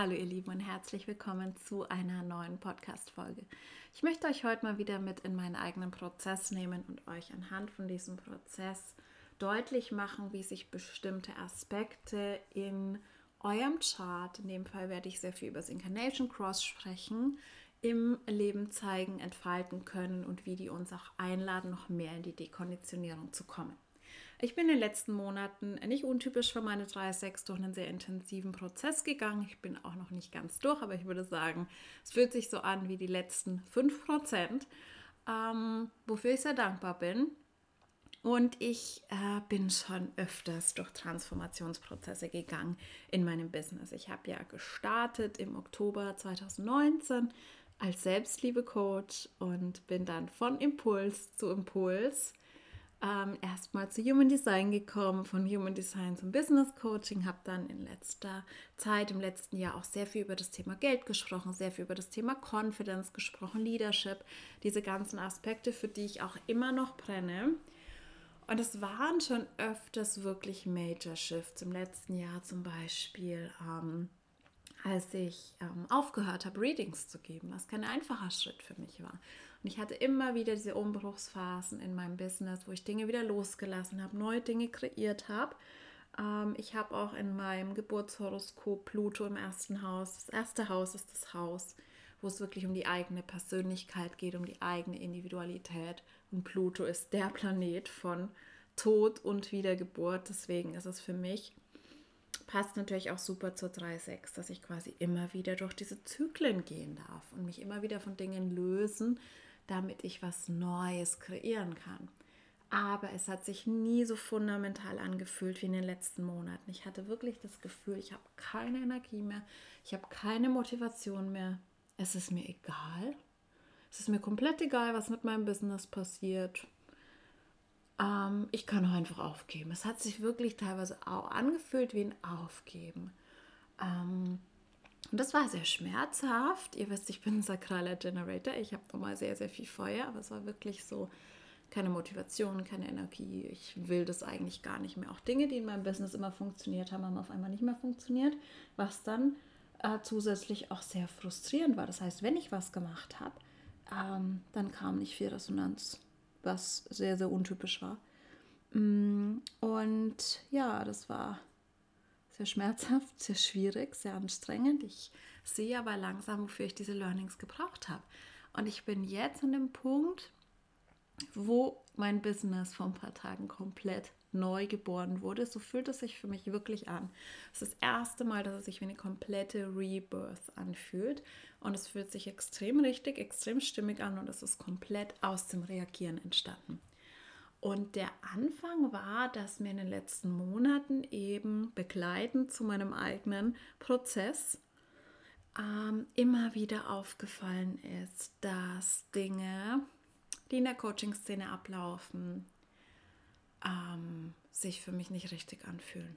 Hallo ihr Lieben und herzlich willkommen zu einer neuen Podcast-Folge. Ich möchte euch heute mal wieder mit in meinen eigenen Prozess nehmen und euch anhand von diesem Prozess deutlich machen, wie sich bestimmte Aspekte in eurem Chart, in dem Fall werde ich sehr viel über das Incarnation Cross sprechen, im Leben zeigen, entfalten können und wie die uns auch einladen, noch mehr in die Dekonditionierung zu kommen. Ich bin in den letzten Monaten nicht untypisch für meine 3-6 durch einen sehr intensiven Prozess gegangen. Ich bin auch noch nicht ganz durch, aber ich würde sagen, es fühlt sich so an wie die letzten 5%, ähm, wofür ich sehr dankbar bin. Und ich äh, bin schon öfters durch Transformationsprozesse gegangen in meinem Business. Ich habe ja gestartet im Oktober 2019 als Selbstliebe-Coach und bin dann von Impuls zu Impuls ähm, erstmal zu Human Design gekommen, von Human Design zum Business Coaching, habe dann in letzter Zeit, im letzten Jahr auch sehr viel über das Thema Geld gesprochen, sehr viel über das Thema Confidence gesprochen, Leadership, diese ganzen Aspekte, für die ich auch immer noch brenne. Und es waren schon öfters wirklich Major Shifts. Im letzten Jahr zum Beispiel, ähm, als ich ähm, aufgehört habe, Readings zu geben, was kein einfacher Schritt für mich war. Und ich hatte immer wieder diese Umbruchsphasen in meinem Business, wo ich Dinge wieder losgelassen habe, neue Dinge kreiert habe. Ähm, ich habe auch in meinem Geburtshoroskop Pluto im ersten Haus. Das erste Haus ist das Haus, wo es wirklich um die eigene Persönlichkeit geht, um die eigene Individualität. Und Pluto ist der Planet von Tod und Wiedergeburt. Deswegen ist es für mich passt natürlich auch super zur 3.6, dass ich quasi immer wieder durch diese Zyklen gehen darf und mich immer wieder von Dingen lösen, damit ich was Neues kreieren kann. Aber es hat sich nie so fundamental angefühlt wie in den letzten Monaten. Ich hatte wirklich das Gefühl, ich habe keine Energie mehr, ich habe keine Motivation mehr. Es ist mir egal. Es ist mir komplett egal, was mit meinem Business passiert. Ähm, ich kann einfach aufgeben. Es hat sich wirklich teilweise auch angefühlt wie ein Aufgeben. Ähm, und das war sehr schmerzhaft. Ihr wisst, ich bin ein sakraler Generator. Ich habe nochmal sehr, sehr viel Feuer, aber es war wirklich so keine Motivation, keine Energie. Ich will das eigentlich gar nicht mehr. Auch Dinge, die in meinem Business immer funktioniert haben, haben auf einmal nicht mehr funktioniert, was dann äh, zusätzlich auch sehr frustrierend war. Das heißt, wenn ich was gemacht habe, ähm, dann kam nicht viel Resonanz, was sehr, sehr untypisch war. Mm, und ja, das war sehr schmerzhaft, sehr schwierig, sehr anstrengend. Ich sehe aber langsam, wofür ich diese Learnings gebraucht habe. Und ich bin jetzt an dem Punkt, wo mein Business vor ein paar Tagen komplett neu geboren wurde. So fühlt es sich für mich wirklich an. Es ist das erste Mal, dass es sich wie eine komplette Rebirth anfühlt. Und es fühlt sich extrem richtig, extrem stimmig an und es ist komplett aus dem Reagieren entstanden. Und der Anfang war, dass mir in den letzten Monaten eben begleitend zu meinem eigenen Prozess ähm, immer wieder aufgefallen ist, dass Dinge, die in der Coaching-Szene ablaufen, ähm, sich für mich nicht richtig anfühlen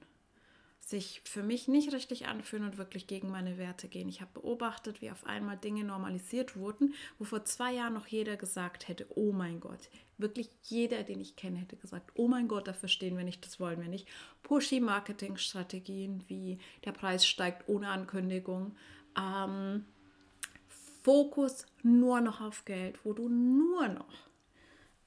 sich für mich nicht richtig anfühlen und wirklich gegen meine Werte gehen. Ich habe beobachtet, wie auf einmal Dinge normalisiert wurden, wo vor zwei Jahren noch jeder gesagt hätte, oh mein Gott, wirklich jeder, den ich kenne, hätte gesagt, oh mein Gott, dafür stehen wir nicht, das wollen wir nicht. Pushy Marketing-Strategien wie der Preis steigt ohne Ankündigung. Ähm, Fokus nur noch auf Geld, wo du nur noch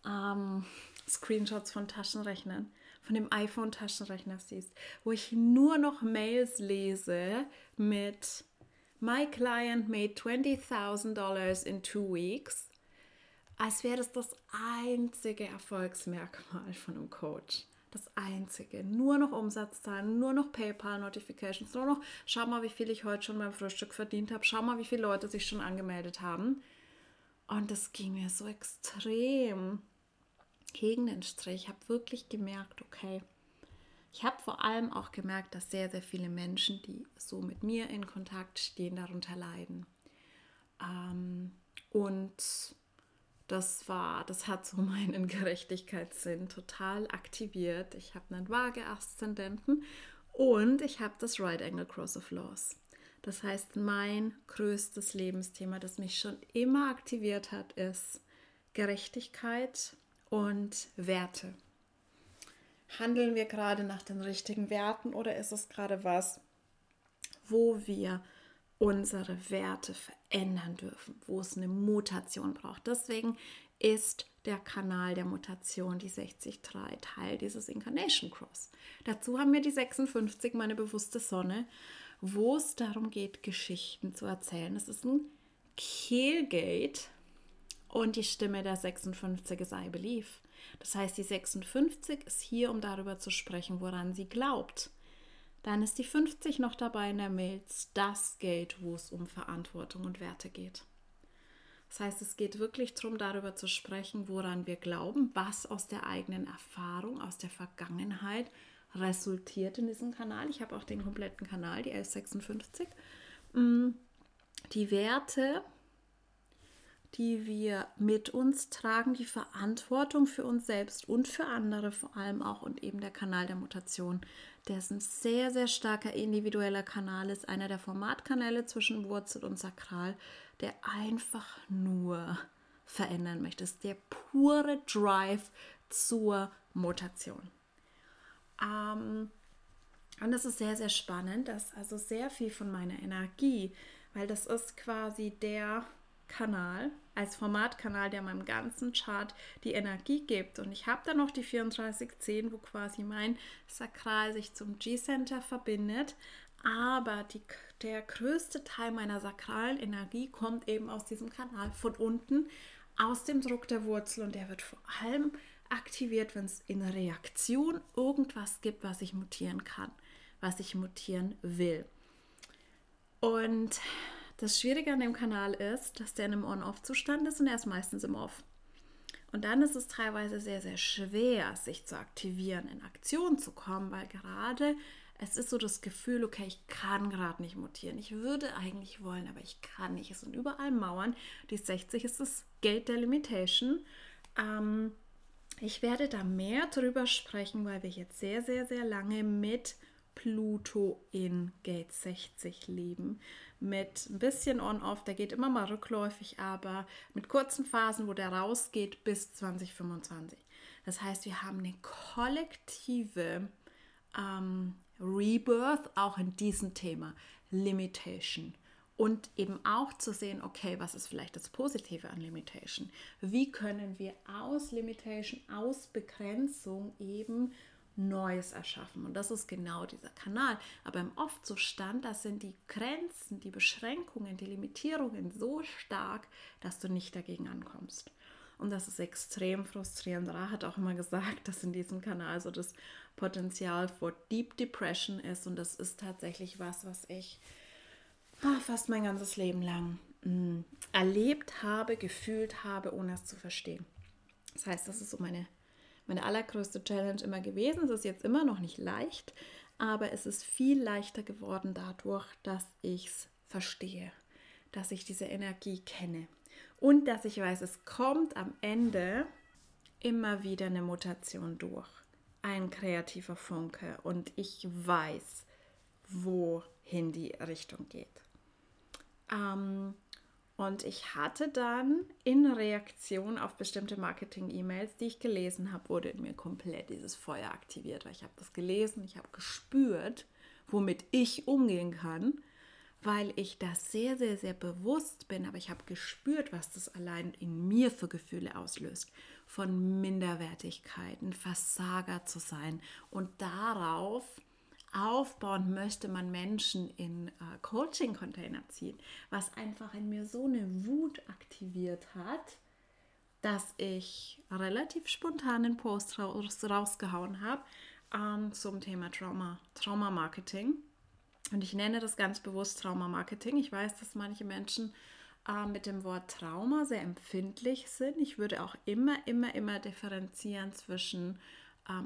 ähm, Screenshots von Taschenrechnern von dem iPhone-Taschenrechner siehst, wo ich nur noch Mails lese mit My client made $20,000 in two weeks, als wäre das das einzige Erfolgsmerkmal von einem Coach. Das einzige. Nur noch Umsatzzahlen, nur noch PayPal-Notifications, nur noch, schau mal, wie viel ich heute schon beim Frühstück verdient habe, schau mal, wie viele Leute sich schon angemeldet haben. Und das ging mir so extrem gegen den Strich. Ich habe wirklich gemerkt, okay, ich habe vor allem auch gemerkt, dass sehr, sehr viele Menschen, die so mit mir in Kontakt stehen, darunter leiden. Ähm, und das war, das hat so meinen Gerechtigkeitssinn total aktiviert. Ich habe einen vage Aszendenten und ich habe das Right Angle Cross of Laws. Das heißt, mein größtes Lebensthema, das mich schon immer aktiviert hat, ist Gerechtigkeit und Werte. Handeln wir gerade nach den richtigen Werten oder ist es gerade was, wo wir unsere Werte verändern dürfen, wo es eine Mutation braucht. Deswegen ist der Kanal der Mutation, die 63, Teil dieses Incarnation Cross. Dazu haben wir die 56, meine bewusste Sonne, wo es darum geht, Geschichten zu erzählen. Es ist ein Kehlgate und die Stimme der 56 ist I Believe. Das heißt, die 56 ist hier, um darüber zu sprechen, woran sie glaubt. Dann ist die 50 noch dabei in der Milz, das Gate, wo es um Verantwortung und Werte geht. Das heißt, es geht wirklich darum, darüber zu sprechen, woran wir glauben, was aus der eigenen Erfahrung, aus der Vergangenheit resultiert in diesem Kanal. Ich habe auch den kompletten Kanal, die 1156. Mm, die Werte, die wir mit uns tragen, die Verantwortung für uns selbst und für andere vor allem auch und eben der Kanal der Mutation, der ist ein sehr, sehr starker individueller Kanal, ist einer der Formatkanäle zwischen Wurzel und Sakral, der einfach nur verändern möchte. Ist der pure Drive zur Mutation. Ähm, und das ist sehr, sehr spannend, dass also sehr viel von meiner Energie, weil das ist quasi der Kanal, als Formatkanal, der meinem ganzen Chart die Energie gibt. Und ich habe dann noch die 3410, wo quasi mein Sakral sich zum G-Center verbindet. Aber die, der größte Teil meiner sakralen Energie kommt eben aus diesem Kanal von unten, aus dem Druck der Wurzel. Und der wird vor allem aktiviert, wenn es in Reaktion irgendwas gibt, was ich mutieren kann, was ich mutieren will. Und das Schwierige an dem Kanal ist, dass der in einem On-Off-Zustand ist und er ist meistens im Off. Und dann ist es teilweise sehr, sehr schwer, sich zu aktivieren, in Aktion zu kommen, weil gerade es ist so das Gefühl, okay, ich kann gerade nicht mutieren. Ich würde eigentlich wollen, aber ich kann nicht. Es sind überall Mauern. Die 60 ist das Gate der Limitation. Ähm, ich werde da mehr drüber sprechen, weil wir jetzt sehr, sehr, sehr lange mit Pluto in Gate 60 leben mit ein bisschen on-off, der geht immer mal rückläufig, aber mit kurzen Phasen, wo der rausgeht bis 2025. Das heißt, wir haben eine kollektive ähm, Rebirth auch in diesem Thema, Limitation. Und eben auch zu sehen, okay, was ist vielleicht das Positive an Limitation? Wie können wir aus Limitation, aus Begrenzung eben Neues erschaffen. Und das ist genau dieser Kanal. Aber im Off-Zustand, da sind die Grenzen, die Beschränkungen, die Limitierungen so stark, dass du nicht dagegen ankommst. Und das ist extrem frustrierend. Ra hat auch immer gesagt, dass in diesem Kanal so das Potenzial vor Deep Depression ist. Und das ist tatsächlich was, was ich ah, fast mein ganzes Leben lang mm, erlebt habe, gefühlt habe, ohne es zu verstehen. Das heißt, das ist so meine meine allergrößte Challenge immer gewesen. Es ist jetzt immer noch nicht leicht, aber es ist viel leichter geworden dadurch, dass ich es verstehe, dass ich diese Energie kenne und dass ich weiß, es kommt am Ende immer wieder eine Mutation durch, ein kreativer Funke und ich weiß, wohin die Richtung geht. Ähm, und ich hatte dann in Reaktion auf bestimmte Marketing-E-Mails, die ich gelesen habe, wurde in mir komplett dieses Feuer aktiviert. Weil ich habe das gelesen, ich habe gespürt, womit ich umgehen kann, weil ich da sehr, sehr, sehr bewusst bin. Aber ich habe gespürt, was das allein in mir für Gefühle auslöst. Von Minderwertigkeit, ein Versager zu sein und darauf aufbauen möchte man Menschen in äh, Coaching-Container ziehen, was einfach in mir so eine Wut aktiviert hat, dass ich relativ spontan einen Post raus, rausgehauen habe ähm, zum Thema Trauma, Trauma-Marketing. Und ich nenne das ganz bewusst Trauma-Marketing. Ich weiß, dass manche Menschen äh, mit dem Wort Trauma sehr empfindlich sind. Ich würde auch immer, immer, immer differenzieren zwischen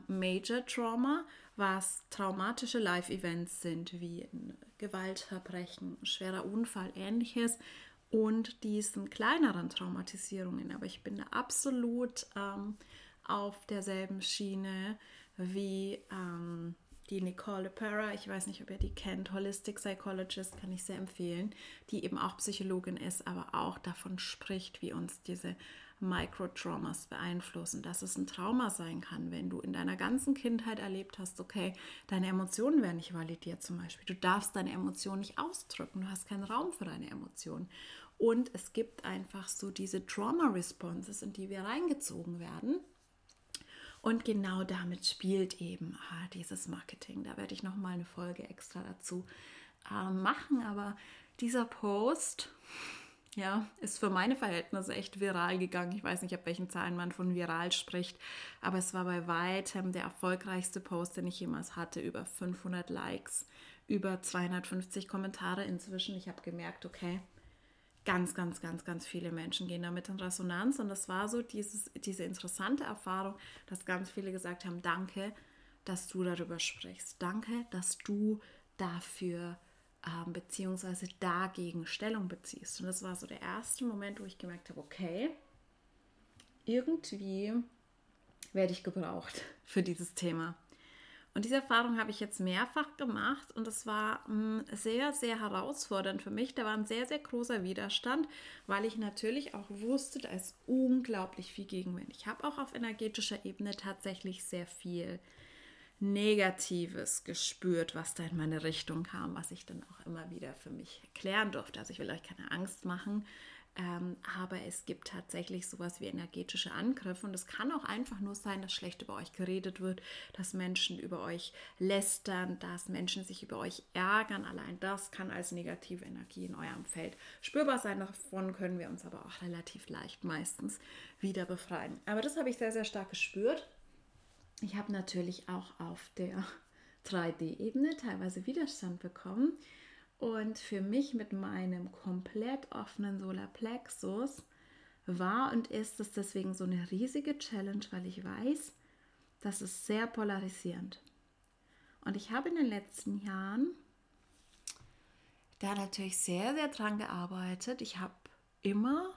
Major Trauma, was traumatische Live-Events sind, wie Gewaltverbrechen, schwerer Unfall, ähnliches und diesen kleineren Traumatisierungen. Aber ich bin absolut ähm, auf derselben Schiene wie ähm, die Nicole Lepera. Ich weiß nicht, ob ihr die kennt. Holistic Psychologist kann ich sehr empfehlen, die eben auch Psychologin ist, aber auch davon spricht, wie uns diese Microtraumas beeinflussen, dass es ein Trauma sein kann, wenn du in deiner ganzen Kindheit erlebt hast, okay, deine Emotionen werden nicht validiert zum Beispiel. Du darfst deine Emotionen nicht ausdrücken, du hast keinen Raum für deine Emotionen. Und es gibt einfach so diese Trauma-Responses, in die wir reingezogen werden. Und genau damit spielt eben ah, dieses Marketing. Da werde ich nochmal eine Folge extra dazu äh, machen. Aber dieser Post, ja, ist für meine Verhältnisse echt viral gegangen. Ich weiß nicht, ab welchen Zahlen man von viral spricht, aber es war bei weitem der erfolgreichste Post, den ich jemals hatte. Über 500 Likes, über 250 Kommentare inzwischen. Ich habe gemerkt, okay, ganz, ganz, ganz, ganz viele Menschen gehen damit in Resonanz. Und das war so dieses, diese interessante Erfahrung, dass ganz viele gesagt haben, danke, dass du darüber sprichst. Danke, dass du dafür ähm, beziehungsweise dagegen Stellung beziehst. Und das war so der erste Moment, wo ich gemerkt habe, okay, irgendwie werde ich gebraucht für dieses Thema. Und diese Erfahrung habe ich jetzt mehrfach gemacht und es war mh, mm, sehr, sehr herausfordernd für mich. Da war ein sehr, sehr großer Widerstand, weil ich natürlich auch wusste, da ist unglaublich viel Gegenwind. Ich habe auch auf energetischer Ebene tatsächlich sehr viel Negatives gespürt, was da in meine Richtung kam, was ich dann auch immer wieder für mich klären durfte. Also ich will euch keine Angst machen, ähm, aber es gibt tatsächlich sowas wie energetische Angriffe und es kann auch einfach nur sein, dass schlecht über euch geredet wird, dass Menschen über euch lästern, dass Menschen sich über euch ärgern. Allein das kann als negative Energie in eurem Feld spürbar sein. Davon können wir uns aber auch relativ leicht meistens wieder befreien. Aber das habe ich sehr, sehr stark gespürt ich habe natürlich auch auf der 3D-Ebene teilweise Widerstand bekommen. Und für mich mit meinem komplett offenen Solarplexus war und ist es deswegen so eine riesige Challenge, weil ich weiß, das ist sehr polarisierend. Und ich habe in den letzten Jahren da natürlich sehr, sehr dran gearbeitet. Ich habe immer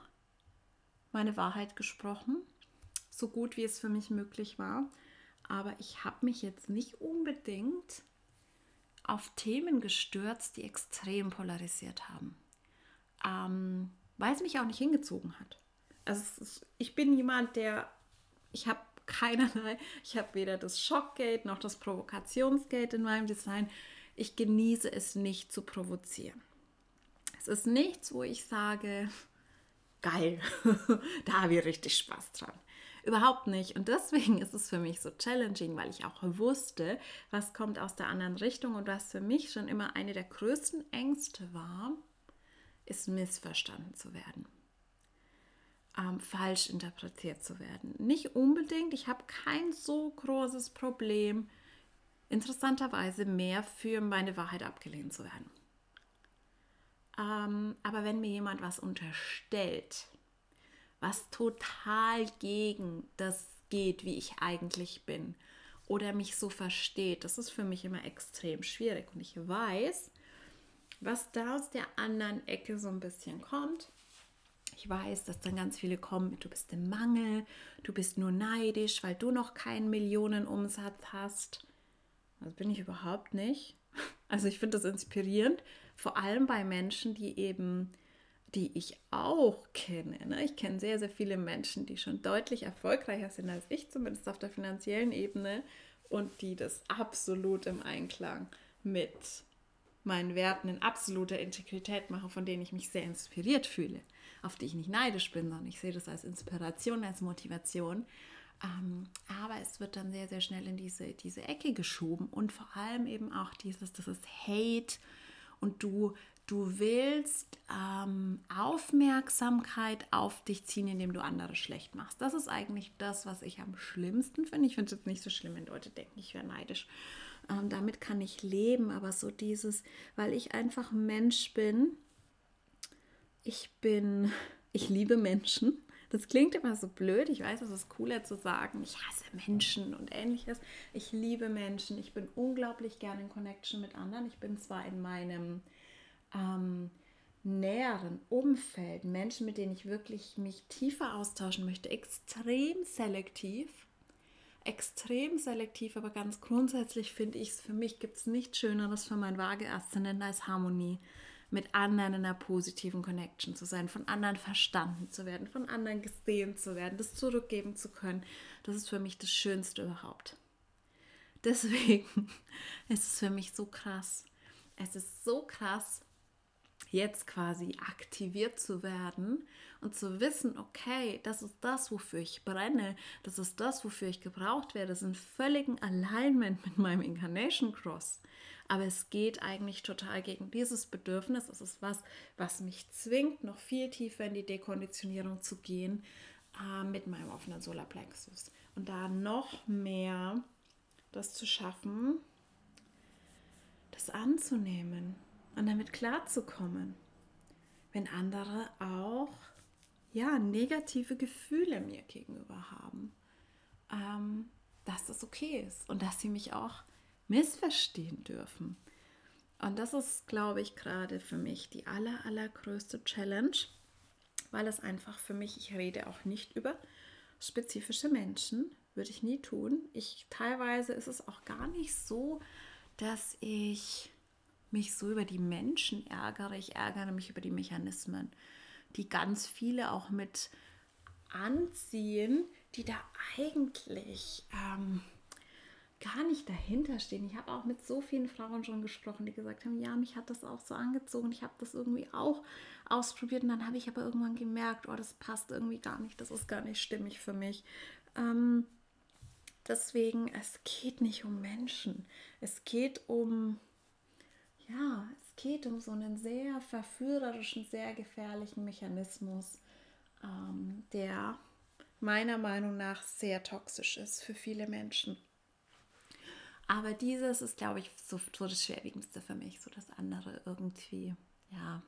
meine Wahrheit gesprochen, so gut wie es für mich möglich war aber ich habe mich jetzt nicht unbedingt auf Themen gestürzt, die extrem polarisiert haben, ähm, weil es mich auch nicht hingezogen hat. Also ich bin jemand, der, ich habe keinerlei, ich habe weder das Schockgate noch das Provokationsgate in meinem Design. Ich genieße es nicht zu provozieren. Es ist nichts, wo ich sage, geil, da habe ich richtig Spaß dran. Überhaupt nicht. Und deswegen ist es für mich so challenging, weil ich auch wusste, was kommt aus der anderen Richtung und was für mich schon immer eine der größten Ängste war, ist missverstanden zu werden. Ähm, falsch interpretiert zu werden. Nicht unbedingt, ich habe kein so großes Problem, interessanterweise mehr für meine Wahrheit abgelehnt zu werden. Ähm, aber wenn mir jemand was unterstellt, was total gegen das geht, wie ich eigentlich bin oder mich so versteht. Das ist für mich immer extrem schwierig und ich weiß, was da aus der anderen Ecke so ein bisschen kommt. Ich weiß, dass dann ganz viele kommen, du bist im Mangel, du bist nur neidisch, weil du noch keinen Millionenumsatz hast. Das bin ich überhaupt nicht. Also ich finde das inspirierend, vor allem bei Menschen, die eben die ich auch kenne. Ne? Ich kenne sehr, sehr viele Menschen, die schon deutlich erfolgreicher sind als ich, zumindest auf der finanziellen Ebene, und die das absolut im Einklang mit meinen Werten in absoluter Integrität machen, von denen ich mich sehr inspiriert fühle, auf die ich nicht neidisch bin, sondern ich sehe das als Inspiration, als Motivation. Ähm, aber es wird dann sehr, sehr schnell in diese, diese Ecke geschoben und vor allem eben auch dieses, das ist Hate und du Du willst ähm, Aufmerksamkeit auf dich ziehen, indem du andere schlecht machst. Das ist eigentlich das, was ich am schlimmsten finde. Ich finde es jetzt nicht so schlimm, wenn Leute denken, ich wäre neidisch. Ähm, damit kann ich leben, aber so dieses, weil ich einfach Mensch bin. Ich bin, ich liebe Menschen. Das klingt immer so blöd. Ich weiß, es ist cooler zu sagen, ich hasse Menschen und ähnliches. Ich liebe Menschen. Ich bin unglaublich gerne in Connection mit anderen. Ich bin zwar in meinem ähm, näheren Umfeld, Menschen, mit denen ich wirklich mich tiefer austauschen möchte, extrem selektiv. Extrem selektiv, aber ganz grundsätzlich finde ich es, für mich gibt es nichts Schöneres für mein vage Aszendent als Harmonie mit anderen in einer positiven Connection zu sein, von anderen verstanden zu werden, von anderen gesehen zu werden, das zurückgeben zu können. Das ist für mich das Schönste überhaupt. Deswegen ist es für mich so krass. Es ist so krass, jetzt quasi aktiviert zu werden und zu wissen, okay, das ist das, wofür ich brenne, das ist das, wofür ich gebraucht werde, das ist in völligen Alignment mit meinem Incarnation Cross. Aber es geht eigentlich total gegen dieses Bedürfnis. Es ist was, was mich zwingt, noch viel tiefer in die Dekonditionierung zu gehen äh, mit meinem offenen Solarplexus. Und da noch mehr das zu schaffen, das anzunehmen und damit klarzukommen, wenn andere auch ja negative Gefühle mir gegenüber haben, ähm, dass das okay ist und dass sie mich auch missverstehen dürfen. Und das ist, glaube ich, gerade für mich die aller, allergrößte Challenge, weil es einfach für mich, ich rede auch nicht über spezifische Menschen, würde ich nie tun. Ich teilweise ist es auch gar nicht so, dass ich mich so über die Menschen ärgere. Ich ärgere mich über die Mechanismen, die ganz viele auch mit anziehen, die da eigentlich ähm, gar nicht dahinter stehen. Ich habe auch mit so vielen Frauen schon gesprochen, die gesagt haben, ja, mich hat das auch so angezogen. Ich habe das irgendwie auch ausprobiert und dann habe ich aber irgendwann gemerkt, oh, das passt irgendwie gar nicht, das ist gar nicht stimmig für mich. Ähm, deswegen, es geht nicht um Menschen. Es geht um ja, es geht um so einen sehr verführerischen, sehr gefährlichen Mechanismus, ähm, der meiner Meinung nach sehr toxisch ist für viele Menschen. Aber dieses ist, glaube ich, so, so das Schwerwiegendste für mich, so das andere irgendwie, ja.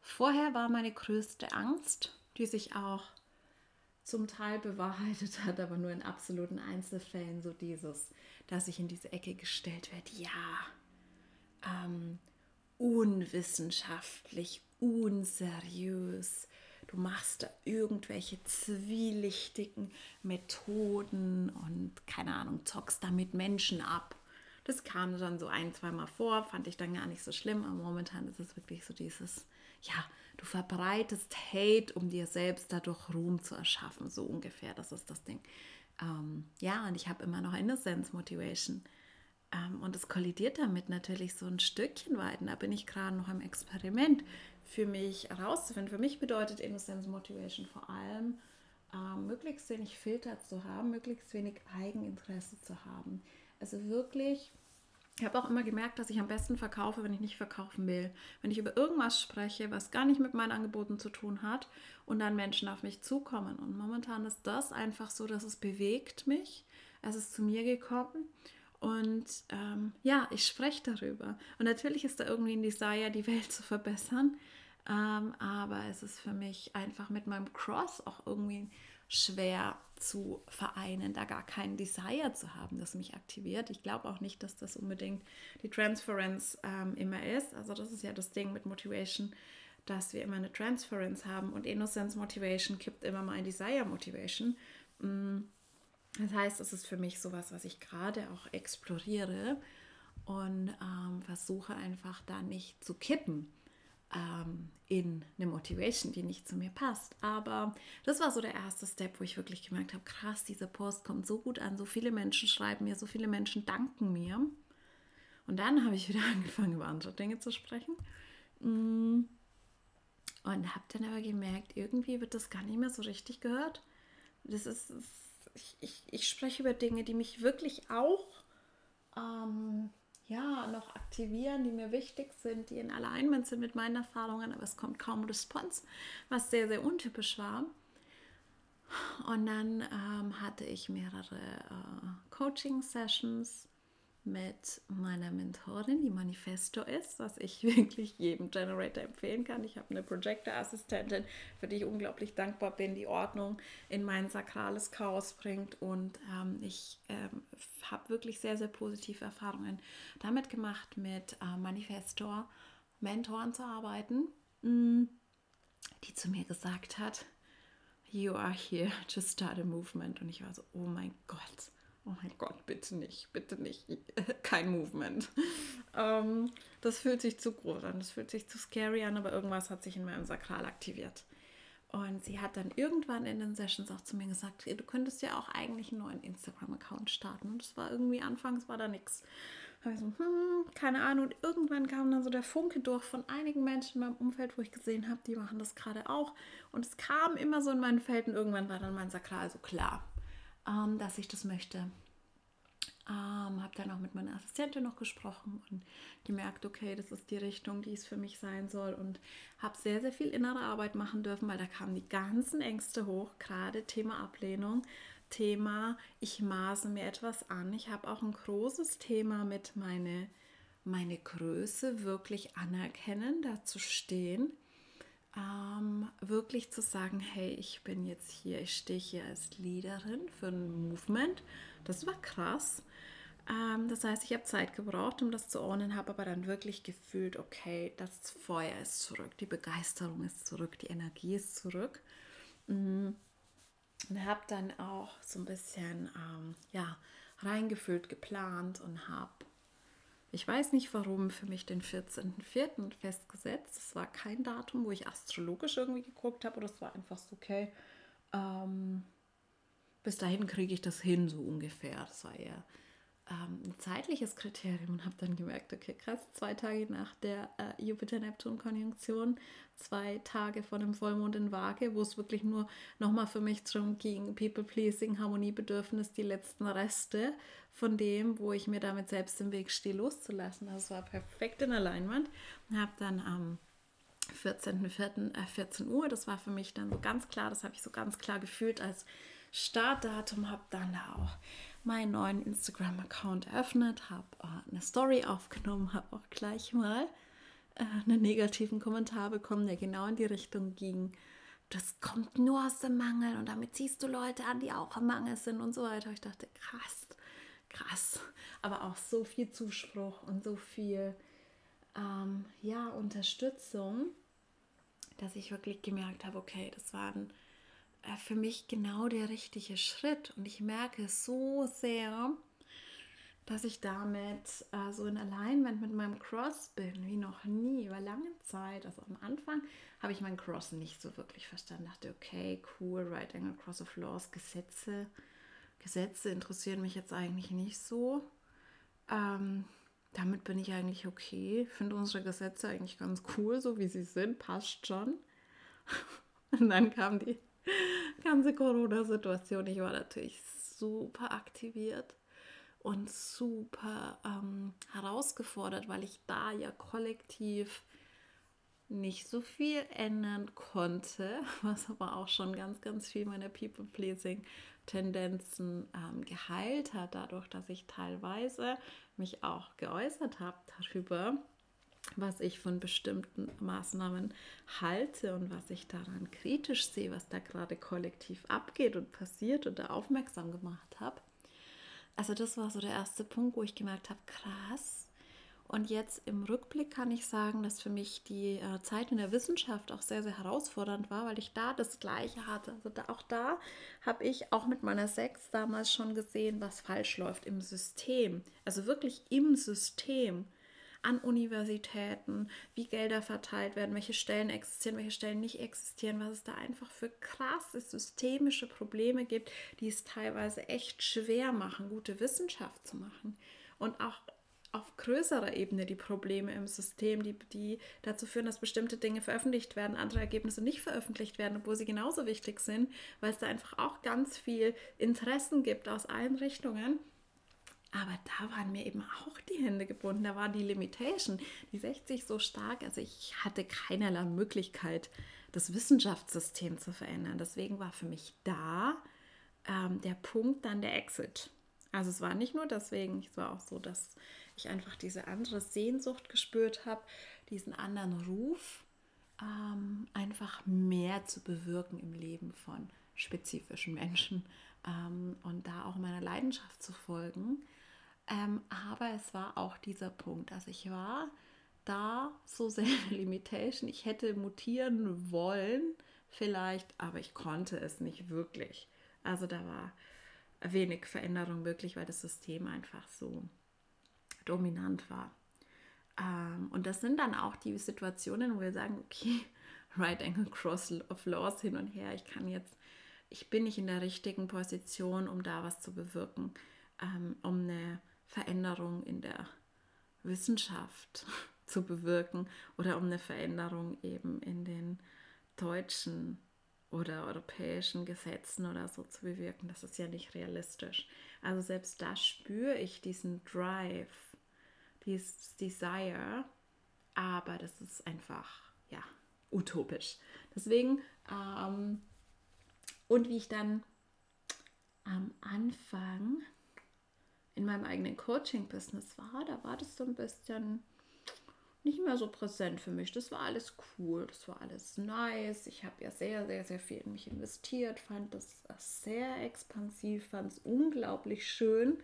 Vorher war meine größte Angst, die sich auch zum Teil bewahrheitet hat, aber nur in absoluten Einzelfällen, so dieses, dass ich in diese Ecke gestellt werde, ja, ähm, unwissenschaftlich, unseriös. Du machst da irgendwelche zwielichtigen Methoden und keine Ahnung, zockst damit Menschen ab. Das kam dann so ein, zweimal vor, fand ich dann gar nicht so schlimm, aber momentan ist es wirklich so dieses, ja, du verbreitest Hate, um dir selbst dadurch Ruhm zu erschaffen, so ungefähr, das ist das Ding. Ähm, ja, und ich habe immer noch Innocence Motivation. Ähm, und es kollidiert damit natürlich so ein Stückchen weit. Und da bin ich gerade noch im Experiment für mich herauszufinden. Für mich bedeutet Innocence Motivation vor allem, ähm, möglichst wenig Filter zu haben, möglichst wenig Eigeninteresse zu haben. Also wirklich, ich habe auch immer gemerkt, dass ich am besten verkaufe, wenn ich nicht verkaufen will. Wenn ich über irgendwas spreche, was gar nicht mit meinen Angeboten zu tun hat und dann Menschen auf mich zukommen. Und momentan ist das einfach so, dass es bewegt mich. Es ist zu mir gekommen und ähm, ja, ich spreche darüber. Und natürlich ist da irgendwie ein Desire, die Welt zu verbessern. Ähm, aber es ist für mich einfach mit meinem Cross auch irgendwie schwer zu vereinen, da gar keinen Desire zu haben, das mich aktiviert. Ich glaube auch nicht, dass das unbedingt die Transference ähm, immer ist. Also das ist ja das Ding mit Motivation, dass wir immer eine Transference haben und Innocence Motivation kippt immer mal in Desire Motivation. Mm das heißt, es ist für mich sowas, was ich gerade auch exploriere und ähm, versuche einfach da nicht zu kippen ähm, in eine Motivation, die nicht zu mir passt. Aber das war so der erste Step, wo ich wirklich gemerkt habe, krass, dieser Post kommt so gut an, so viele Menschen schreiben mir, so viele Menschen danken mir. Und dann habe ich wieder angefangen, über andere Dinge zu sprechen. Mm. Und habe dann aber gemerkt, irgendwie wird das gar nicht mehr so richtig gehört. Das ist, ich, ich, ich spreche über Dinge, die mich wirklich auch ähm, ja, noch aktivieren, die mir wichtig sind, die in Alignment sind mit meinen Erfahrungen, aber es kommt kaum Response, was sehr, sehr untypisch war. Und dann ähm, hatte ich mehrere äh, Coaching-Sessions mit meiner Mentorin, die Manifesto ist, was ich wirklich jedem Generator empfehlen kann. Ich habe eine Projector-Assistentin, für die ich unglaublich dankbar bin, die Ordnung in mein sakrales Chaos bringt. Und ähm, ich ähm, habe wirklich sehr, sehr positive Erfahrungen damit gemacht, mit äh, Manifestor-Mentoren zu arbeiten, mm, die zu mir gesagt hat, You are here to start a movement. Und ich war so, oh mein Gott oh mein Gott, bitte nicht, bitte nicht, kein Movement. ähm, das fühlt sich zu groß an, das fühlt sich zu scary an, aber irgendwas hat sich in meinem Sakral aktiviert. Und sie hat dann irgendwann in den Sessions auch zu mir gesagt, du könntest ja auch eigentlich einen neuen Instagram-Account starten. Und das war irgendwie anfangs war da nichts. Habe ich so, hm, keine Ahnung. Und irgendwann kam dann so der Funke durch von einigen Menschen in meinem Umfeld, wo ich gesehen habe, die machen das gerade auch. Und es kam immer so in mein Feld und irgendwann war dann mein Sakral so klar, ähm, dass ich das möchte. Ähm, habe dann auch mit meiner Assistentin noch gesprochen und gemerkt, okay, das ist die Richtung, die es für mich sein soll und habe sehr, sehr viel innere Arbeit machen dürfen, weil da kamen die ganzen Ängste hoch, gerade Thema Ablehnung, Thema, ich maße mir etwas an. Ich habe auch ein großes Thema mit meine, meine Größe wirklich anerkennen, dazu stehen. Ähm, wirklich zu sagen, hey, ich bin jetzt hier, ich stehe hier als Leaderin für ein Movement. Das war krass. Ähm, das heißt, ich habe Zeit gebraucht, um das zu ownen, habe aber dann wirklich gefühlt, okay, das Feuer ist zurück, die Begeisterung ist zurück, die Energie ist zurück. Mhm. Und habe dann auch so ein bisschen ähm, ja, reingefüllt, geplant und habe, ich weiß nicht warum, für mich den 14.04. festgesetzt. Es war kein Datum, wo ich astrologisch irgendwie geguckt habe, oder es war einfach so, okay, ähm, bis dahin kriege ich das hin, so ungefähr. Das war eher ähm, ein zeitliches Kriterium und habe dann gemerkt, okay, krass, zwei Tage nach der äh, Jupiter-Neptun-Konjunktion, zwei Tage vor dem Vollmond in Waage, wo es wirklich nur nochmal für mich darum ging, People-Pleasing, Harmoniebedürfnis, die letzten Reste von dem, wo ich mir damit selbst im Weg stehe, loszulassen. Das war perfekt in Leinwand und habe dann am 14.04. Äh, 14 Uhr, das war für mich dann so ganz klar, das habe ich so ganz klar gefühlt als Startdatum, habe dann da auch meinen neuen Instagram-Account eröffnet, habe äh, eine Story aufgenommen, habe auch gleich mal äh, einen negativen Kommentar bekommen, der genau in die Richtung ging. Das kommt nur aus dem Mangel und damit ziehst du Leute an, die auch im Mangel sind und so weiter. Ich dachte, krass, krass. Aber auch so viel Zuspruch und so viel ähm, ja, Unterstützung, dass ich wirklich gemerkt habe, okay, das war ein äh, für mich genau der richtige Schritt. Und ich merke so sehr, dass ich damit äh, so in Alignment mit meinem Cross bin, wie noch nie, über lange Zeit. Also am Anfang habe ich meinen Cross nicht so wirklich verstanden. Dachte, okay, cool, Right Angle Cross of Laws, Gesetze. Gesetze interessieren mich jetzt eigentlich nicht so. Ähm, damit bin ich eigentlich okay. Finde unsere Gesetze eigentlich ganz cool, so wie sie sind, passt schon. Und dann kam die ganze Corona-Situation. Ich war natürlich super aktiviert und super ähm, herausgefordert, weil ich da ja kollektiv nicht so viel ändern konnte, was aber auch schon ganz, ganz viel meiner People-Pleasing-Tendenzen ähm, geheilt hat, dadurch, dass ich teilweise mich auch geäußert habe darüber, was ich von bestimmten Maßnahmen halte und was ich daran kritisch sehe, was da gerade kollektiv abgeht und passiert und da aufmerksam gemacht habe. Also das war so der erste Punkt, wo ich gemerkt habe, krass. Und jetzt im Rückblick kann ich sagen, dass für mich die äh, Zeit in der Wissenschaft auch sehr, sehr herausfordernd war, weil ich da das Gleiche hatte. Also da, auch da habe ich auch mit meiner Sex damals schon gesehen, was falsch läuft im System. Also wirklich im System an Universitäten, wie Gelder verteilt werden, welche Stellen existieren, welche Stellen nicht existieren, was es da einfach für krasse systemische Probleme gibt, die es teilweise echt schwer machen, gute Wissenschaft zu machen. Und auch auf größerer Ebene die Probleme im System, die, die dazu führen, dass bestimmte Dinge veröffentlicht werden, andere Ergebnisse nicht veröffentlicht werden, obwohl sie genauso wichtig sind, weil es da einfach auch ganz viel Interessen gibt aus allen Richtungen aber da waren mir eben auch die Hände gebunden. Da war die Limitation, die 60 so stark. Also ich hatte keinerlei Möglichkeit, das Wissenschaftssystem zu verändern. Deswegen war für mich da ähm, der Punkt dann der Exit. Also es war nicht nur deswegen, es war auch so, dass ich einfach diese andere Sehnsucht gespürt habe, diesen anderen Ruf, ähm, einfach mehr zu bewirken im Leben von spezifischen Menschen ähm, und da auch meiner Leidenschaft zu folgen. Ähm, aber es war auch dieser Punkt. Also ich war da so sehr Limitation. Ich hätte mutieren wollen, vielleicht, aber ich konnte es nicht wirklich. Also da war wenig Veränderung möglich, weil das System einfach so dominant war. Ähm, und das sind dann auch die Situationen, wo wir sagen, okay, Right Angle Cross of Laws hin und her, ich kann jetzt, ich bin nicht in der richtigen Position, um da was zu bewirken, ähm, um eine Veränderung in der Wissenschaft zu bewirken oder um eine Veränderung eben in den deutschen oder europäischen Gesetzen oder so zu bewirken. Das ist ja nicht realistisch. Also selbst da spüre ich diesen Drive, dieses Desire, aber das ist einfach, ja, utopisch. Deswegen, ähm, und wie ich dann am Anfang in meinem eigenen Coaching-Business war, da war das so ein bisschen nicht mehr so präsent für mich. Das war alles cool, das war alles nice. Ich habe ja sehr, sehr, sehr viel in mich investiert, fand das sehr expansiv, fand es unglaublich schön,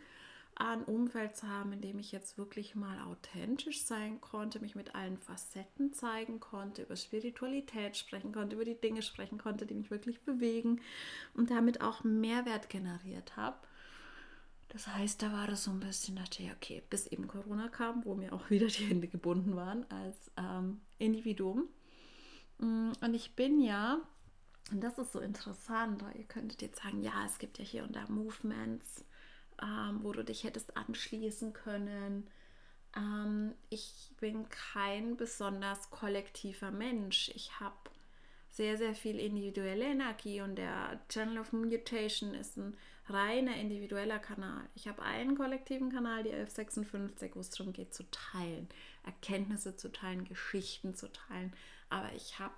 ein Umfeld zu haben, in dem ich jetzt wirklich mal authentisch sein konnte, mich mit allen Facetten zeigen konnte, über Spiritualität sprechen konnte, über die Dinge sprechen konnte, die mich wirklich bewegen und damit auch Mehrwert generiert habe. Das heißt, da war das so ein bisschen, dachte ich, okay, bis eben Corona kam, wo mir auch wieder die Hände gebunden waren als ähm, Individuum. Mm, und ich bin ja, und das ist so interessant, ihr könntet jetzt sagen, ja, es gibt ja hier und da Movements, ähm, wo du dich hättest anschließen können. Ähm, ich bin kein besonders kollektiver Mensch. Ich habe sehr, sehr viel individuelle Energie und der Channel of Mutation ist ein reiner individueller Kanal. Ich habe einen kollektiven Kanal, die 1156, wo es darum geht zu teilen, Erkenntnisse zu teilen, Geschichten zu teilen. Aber ich habe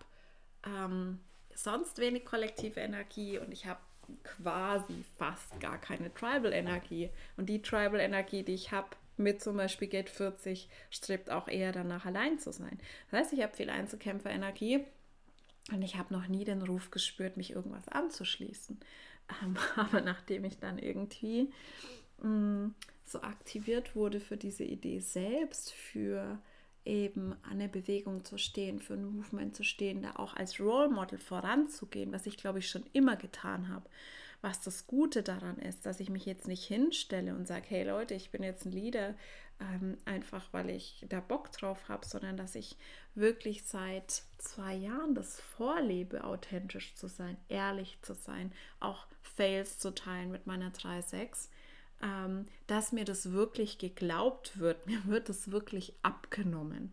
ähm, sonst wenig kollektive Energie und ich habe quasi fast gar keine Tribal-Energie. Und die Tribal-Energie, die ich habe, mit zum Beispiel Gate 40, strebt auch eher danach, allein zu sein. Das heißt, ich habe viel Einzelkämpfer-Energie und ich habe noch nie den Ruf gespürt, mich irgendwas anzuschließen. Aber nachdem ich dann irgendwie mh, mm, so aktiviert wurde für diese Idee selbst, für eben eine Bewegung zu stehen, für ein Movement zu stehen, da auch als Role Model voranzugehen, was ich glaube ich schon immer getan habe. Was das Gute daran ist, dass ich mich jetzt nicht hinstelle und sage, hey Leute, ich bin jetzt ein Leader, ähm, einfach weil ich da Bock drauf habe, sondern dass ich wirklich seit zwei Jahren das vorlebe, authentisch zu sein, ehrlich zu sein, auch Fails zu teilen mit meiner 3.6, ähm, dass mir das wirklich geglaubt wird, mir wird es wirklich abgenommen.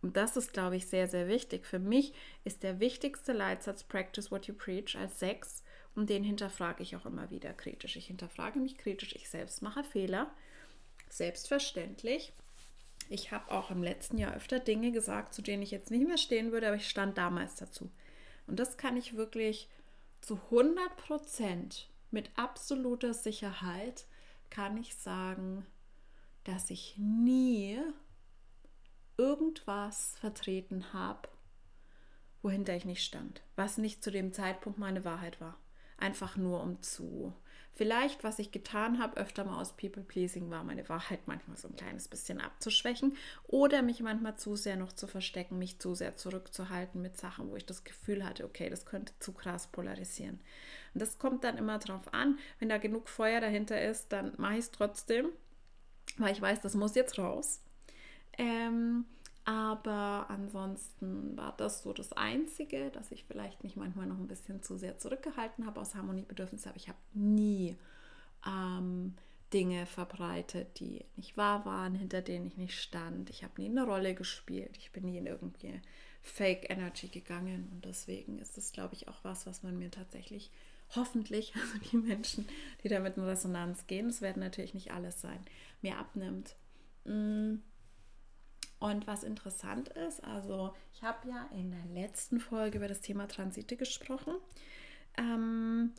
Und das ist, glaube ich, sehr, sehr wichtig. Für mich ist der wichtigste Leitsatz Practice what you preach als sechs und den hinterfrage ich auch immer wieder kritisch. Ich hinterfrage mich kritisch, ich selbst mache Fehler Selbstverständlich. Ich habe auch im letzten Jahr öfter Dinge gesagt, zu denen ich jetzt nicht mehr stehen würde, aber ich stand damals dazu. Und das kann ich wirklich zu 100 Prozent mit absoluter Sicherheit kann ich sagen, dass ich nie irgendwas vertreten habe, wohinter ich nicht stand, was nicht zu dem Zeitpunkt meine Wahrheit war. Einfach nur um zu Vielleicht, was ich getan habe, öfter mal aus People-Pleasing war, meine Wahrheit manchmal so ein kleines bisschen abzuschwächen oder mich manchmal zu sehr noch zu verstecken, mich zu sehr zurückzuhalten mit Sachen, wo ich das Gefühl hatte, okay, das könnte zu krass polarisieren. Und das kommt dann immer drauf an, wenn da genug Feuer dahinter ist, dann mache ich es trotzdem, weil ich weiß, das muss jetzt raus. Ähm, aber ansonsten war das so das Einzige, dass ich vielleicht mich manchmal noch ein bisschen zu sehr zurückgehalten habe aus Harmoniebedürfnis. Aber ich habe nie ähm, Dinge verbreitet, die nicht wahr waren, hinter denen ich nicht stand. Ich habe nie eine Rolle gespielt. Ich bin nie in irgendwie Fake Energy gegangen. Und deswegen ist das, glaube ich, auch was, was man mir tatsächlich hoffentlich, also die Menschen, die damit in Resonanz gehen, das werden natürlich nicht alles sein, mir abnimmt. Mm und was interessant ist, also ich habe ja in der letzten Folge über das Thema Transite gesprochen. Ähm,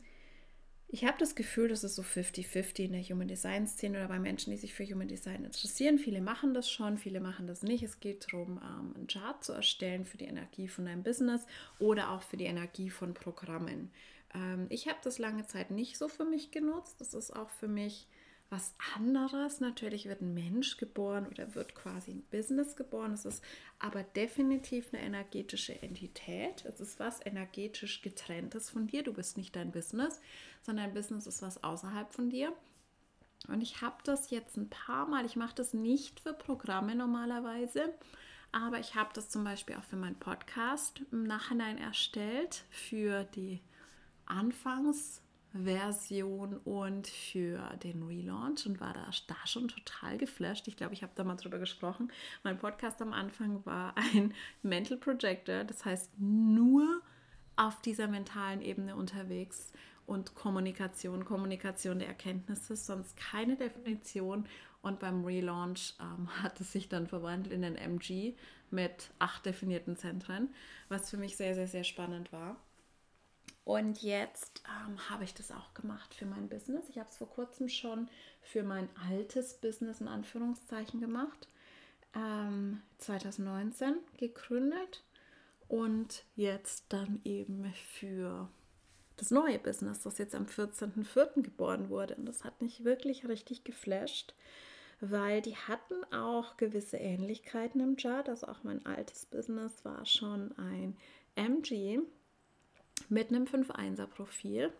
ich habe das Gefühl, das ist so 50-50 in der Human Design Szene oder bei Menschen, die sich für Human Design interessieren. Viele machen das schon, viele machen das nicht. Es geht darum, ähm, einen Chart zu erstellen für die Energie von deinem Business oder auch für die Energie von Programmen. Ähm, ich habe das lange Zeit nicht so für mich genutzt. Das ist auch für mich was anderes. Natürlich wird ein Mensch geboren oder wird quasi ein Business geboren. Es ist aber definitiv eine energetische Entität. Es ist was energetisch getrenntes von dir. Du bist nicht dein Business, sondern dein Business ist was außerhalb von dir. Und ich habe das jetzt ein paar Mal, ich mache das nicht für Programme normalerweise, aber ich habe das zum Beispiel auch für meinen Podcast im Nachhinein erstellt, für die Anfangsversion und für den Relaunch und war da, da schon total geflasht. Ich glaube, ich habe da mal drüber gesprochen. Mein Podcast am Anfang war ein Mental Projector, das heißt nur auf dieser mentalen Ebene unterwegs und Kommunikation, Kommunikation der Erkenntnisse, sonst keine Definition. Und beim Relaunch ähm, hat es sich dann verwandelt in den MG mit acht definierten Zentren, was für mich sehr, sehr, sehr spannend war. Und jetzt ähm, habe ich das auch gemacht für mein Business. Ich habe es vor kurzem schon für mein altes Business in Anführungszeichen gemacht. Ähm, 2019 gegründet und jetzt dann eben für das neue Business, das jetzt am 14.04. geboren wurde. Und das hat mich wirklich richtig geflasht, weil die hatten auch gewisse Ähnlichkeiten im Chart. Also auch mein altes Business war schon ein MG mit einem 5-1er Profil.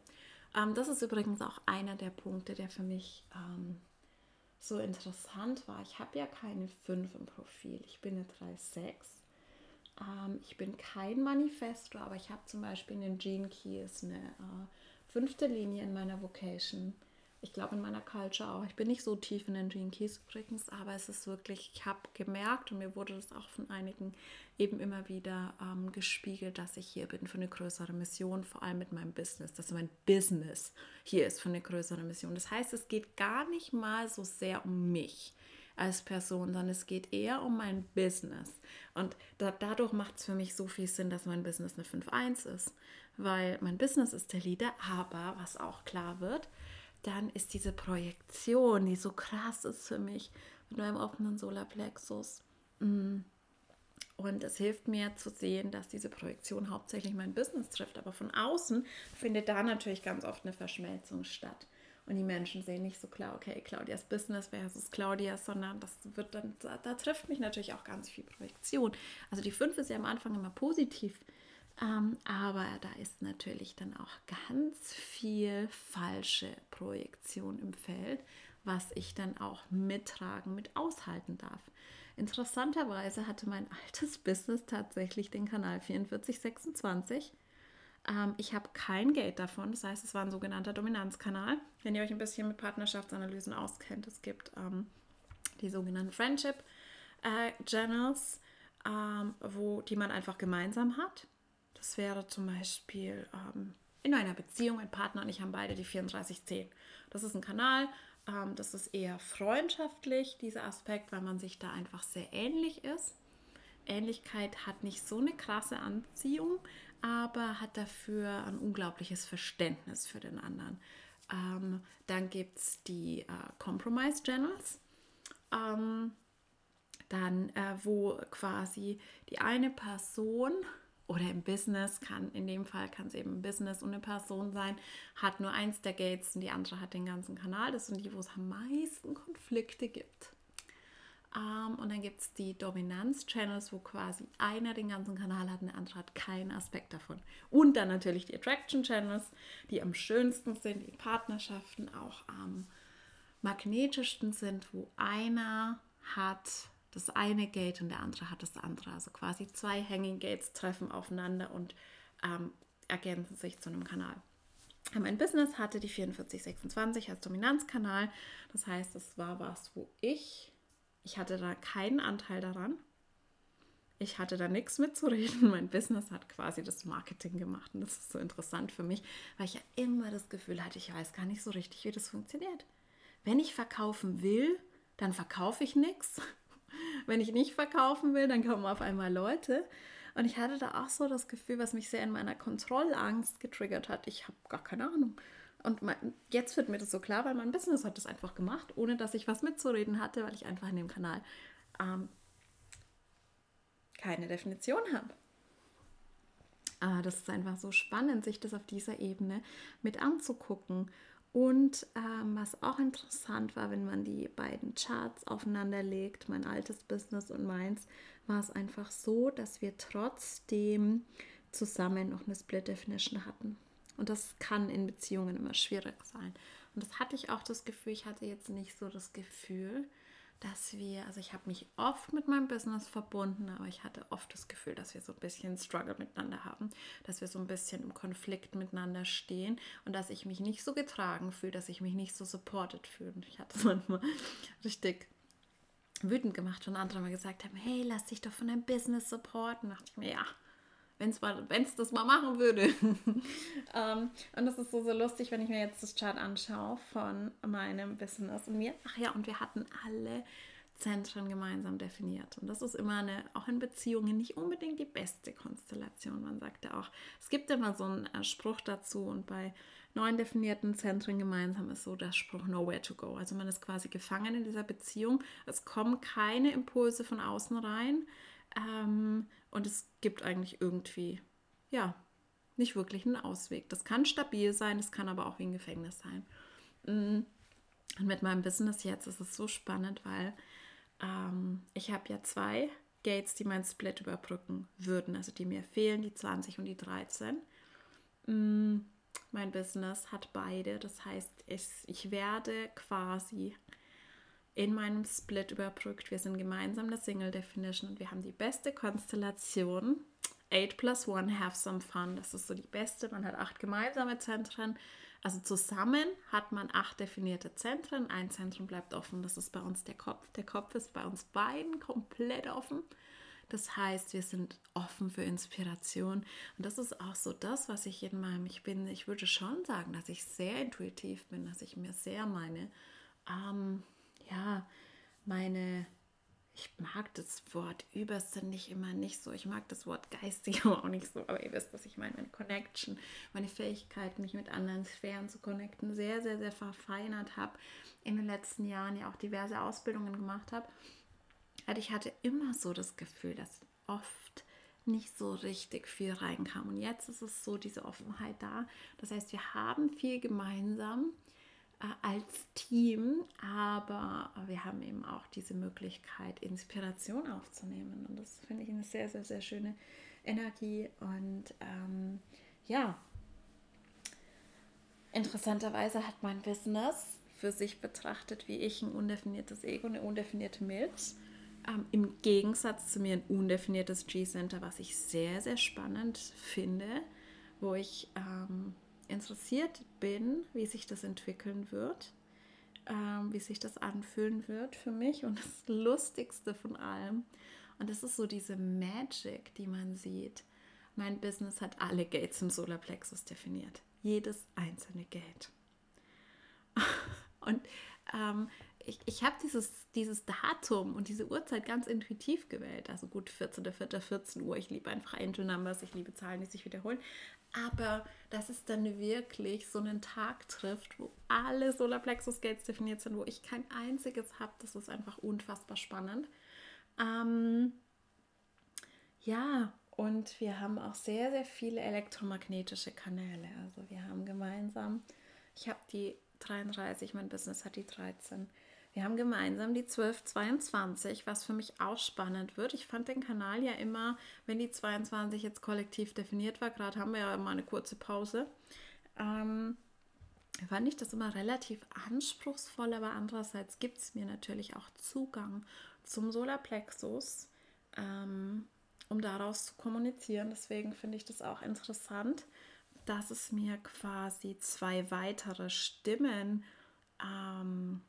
Ähm, das ist übrigens auch einer der Punkte, der für mich ähm, so interessant war. Ich habe ja keine 5 im Profil. Ich bin eine 3-6 ähm, ich bin kein Manifesto, aber ich habe zum Beispiel in den Gene Keys eine äh, fünfte Linie in meiner Vocation. Ich glaube in meiner Culture auch. Ich bin nicht so tief in den Gene Keys übrigens, aber es ist wirklich, ich habe gemerkt und mir wurde das auch von einigen eben immer wieder ähm, gespiegelt, dass ich hier bin für eine größere Mission, vor allem mit meinem Business, dass mein Business hier ist für eine größere Mission. Das heißt, es geht gar nicht mal so sehr um mich als Person, sondern es geht eher um mein Business. Und da, dadurch macht es für mich so viel Sinn, dass mein Business eine 5.1 ist, weil mein Business ist der Leader, aber was auch klar wird, dann ist diese Projektion, die so krass ist für mich mit meinem offenen Solarplexus. Mm. Und es hilft mir zu sehen, dass diese Projektion hauptsächlich mein Business trifft. Aber von außen findet da natürlich ganz oft eine Verschmelzung statt. Und die Menschen sehen nicht so klar, okay, Claudias Business versus Claudia, sondern das wird dann, da, da trifft mich natürlich auch ganz viel Projektion. Also die 5 ist ja am Anfang immer positiv, aber da ist natürlich dann auch ganz viel falsche Projektion im Feld, was ich dann auch mittragen, mit aushalten darf. Interessanterweise hatte mein altes Business tatsächlich den Kanal 4426 ähm, ich habe kein Geld davon. Das heißt, es war ein sogenannter Dominanzkanal. Wenn ihr euch ein bisschen mit Partnerschaftsanalysen auskennt, es gibt ähm, die sogenannten Friendship äh, Channels, ähm, wo, die man einfach gemeinsam hat. Das wäre zum Beispiel ähm, in einer Beziehung, ein Partner und ich haben beide die 3410. Das ist ein Kanal, ähm, das ist eher freundschaftlich, dieser Aspekt, weil man sich da einfach sehr ähnlich ist. Ähnlichkeit hat nicht so eine krasse Anziehung, aber hat dafür ein unglaubliches Verständnis für den anderen. Ähm, dann gibt es die äh, Compromise Channels. Ähm, dann, äh, wo quasi die eine Person oder im Business kann, in dem Fall kann es eben ein Business und eine Person sein, hat nur eins der Gates und die andere hat den ganzen Kanal. Das sind die, wo es am meisten Konflikte gibt. Um, und dann gibt es die Dominanz-Channels, wo quasi einer den ganzen Kanal hat und der andere hat keinen Aspekt davon. Und dann natürlich die Attraction-Channels, die am schönsten sind, die Partnerschaften auch am magnetischsten sind, wo einer hat das eine Gate und der andere hat das andere. Also quasi zwei Hanging Gates treffen aufeinander und ähm, ergänzen sich zu einem Kanal. Mein Business hatte die 4426 als Dominanzkanal. Das heißt, es war was, wo ich ich hatte da keinen Anteil daran. Ich hatte da nichts mitzureden. Mein Business hat quasi das Marketing gemacht. Und das ist so interessant für mich, weil ich ja immer das Gefühl hatte, ich weiß gar nicht so richtig, wie das funktioniert. Wenn ich verkaufen will, dann verkaufe ich nichts. Wenn ich nicht verkaufen will, dann kommen auf einmal Leute. Und ich hatte da auch so das Gefühl, was mich sehr in meiner Kontrollangst getriggert hat. Ich habe gar keine Ahnung. Und jetzt wird mir das so klar, weil mein Business hat das einfach gemacht, ohne dass ich was mitzureden hatte, weil ich einfach in dem Kanal ähm, keine Definition habe. Aber das ist einfach so spannend, sich das auf dieser Ebene mit anzugucken. Und ähm, was auch interessant war, wenn man die beiden Charts aufeinander legt, mein altes Business und meins, war es einfach so, dass wir trotzdem zusammen noch eine Split Definition hatten. Und das kann in Beziehungen immer schwierig sein. Und das hatte ich auch das Gefühl, ich hatte jetzt nicht so das Gefühl, dass wir, also ich habe mich oft mit meinem Business verbunden, aber ich hatte oft das Gefühl, dass wir so ein bisschen Struggle miteinander haben, dass wir so ein bisschen im Konflikt miteinander stehen und dass ich mich nicht so getragen fühle, dass ich mich nicht so supported fühle. Und ich hatte es manchmal richtig wütend gemacht, wenn andere mal gesagt haben, hey, lass dich doch von deinem Business supporten. Da dachte ich mir, ja, wenn es das mal machen würde. um, ähm, und das ist so, so lustig, wenn ich mir jetzt das Chart anschaue von meinem Business und mir. Ach ja, und wir hatten alle Zentren gemeinsam definiert. Und das ist immer eine, auch in Beziehungen nicht unbedingt die beste Konstellation. Man sagt ja auch, es gibt immer so einen äh, Spruch dazu und bei neun definierten Zentren gemeinsam ist so der Spruch nowhere to go. Also man ist quasi gefangen in dieser Beziehung. Es kommen keine Impulse von außen rein. Ähm, und es gibt eigentlich irgendwie, ja, nicht wirklich einen Ausweg. Das kann stabil sein, das kann aber auch wie ein Gefängnis sein. Mm. Und mit meinem Business jetzt ist es so spannend, weil ähm, ich habe ja zwei Gates, die meinen Split überbrücken würden, also die mir fehlen, die 20 und die 13. Mm, mein Business hat beide, das heißt, ich, ich werde quasi in meinem Split überbrückt. Wir sind gemeinsam der Single Definition und wir haben die beste Konstellation. 8 plus 1 have some fun. Das ist so die beste. Man hat acht gemeinsame Zentren. Also zusammen hat man acht definierte Zentren. Ein Zentrum bleibt offen. Das ist bei uns der Kopf. Der Kopf ist bei uns beiden komplett offen. Das heißt, wir sind offen für Inspiration. Und das ist auch so das, was ich in meinem, ich bin, ich würde schon sagen, dass ich sehr intuitiv bin, dass ich mir sehr meine ähm, ja, meine, ich mag das Wort übersinnlich immer nicht so. Ich mag das Wort geistig auch nicht so. Aber ihr wisst, was ich meine. Meine Connection, meine Fähigkeit, mich mit anderen Sphären zu connecten, sehr, sehr, sehr verfeinert habe. In den letzten Jahren ja auch diverse Ausbildungen gemacht habe. Also ich hatte immer so das Gefühl, dass oft nicht so richtig viel reinkam. Und jetzt ist es so, diese Offenheit da. Das heißt, wir haben viel gemeinsam als Team, aber wir haben eben auch diese Möglichkeit, Inspiration aufzunehmen. Und das finde ich eine sehr, sehr, sehr schöne Energie. Und ähm, ja, interessanterweise hat mein Business für sich betrachtet, wie ich ein undefiniertes Ego, eine undefinierte Milz. Ähm, Im Gegensatz zu mir ein undefiniertes G-Center, was ich sehr, sehr spannend finde, wo ich ähm, interessiert bin, wie sich das entwickeln wird, ähm, wie sich das anfühlen wird für mich. Und das Lustigste von allem, und das ist so diese Magic, die man sieht. Mein Business hat alle Gates im Solarplexus definiert. Jedes einzelne Gate. Und ähm, ich, ich habe dieses, dieses Datum und diese Uhrzeit ganz intuitiv gewählt. Also gut, 14.04. 14 Uhr. Ich liebe einfach Angel Numbers, ich liebe Zahlen, die sich wiederholen. Aber dass es dann wirklich so einen Tag trifft, wo alle Solarplexus Gates definiert sind, wo ich kein einziges habe, das ist einfach unfassbar spannend. Ähm, ja, und wir haben auch sehr, sehr viele elektromagnetische Kanäle. Also wir haben gemeinsam, ich habe die 33, mein Business hat die 13. Wir haben gemeinsam die 1222, was für mich auch spannend wird. Ich fand den Kanal ja immer, wenn die 22 jetzt kollektiv definiert war, gerade haben wir ja immer eine kurze Pause, ähm, fand ich das immer relativ anspruchsvoll, aber andererseits gibt es mir natürlich auch Zugang zum Solarplexus, ähm, um daraus zu kommunizieren. Deswegen finde ich das auch interessant, dass es mir quasi zwei weitere Stimmen ähm,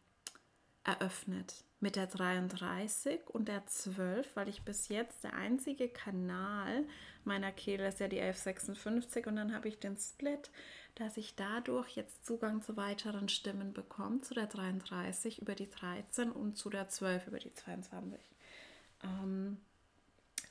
eröffnet mit der 33 und der 12, weil ich bis jetzt der einzige Kanal meiner Kehle ist ja die 1156 und dann habe ich den Split, dass ich dadurch jetzt Zugang zu weiteren Stimmen bekomme, zu der 33 über die 13 und zu der 12 über die 22. Ähm,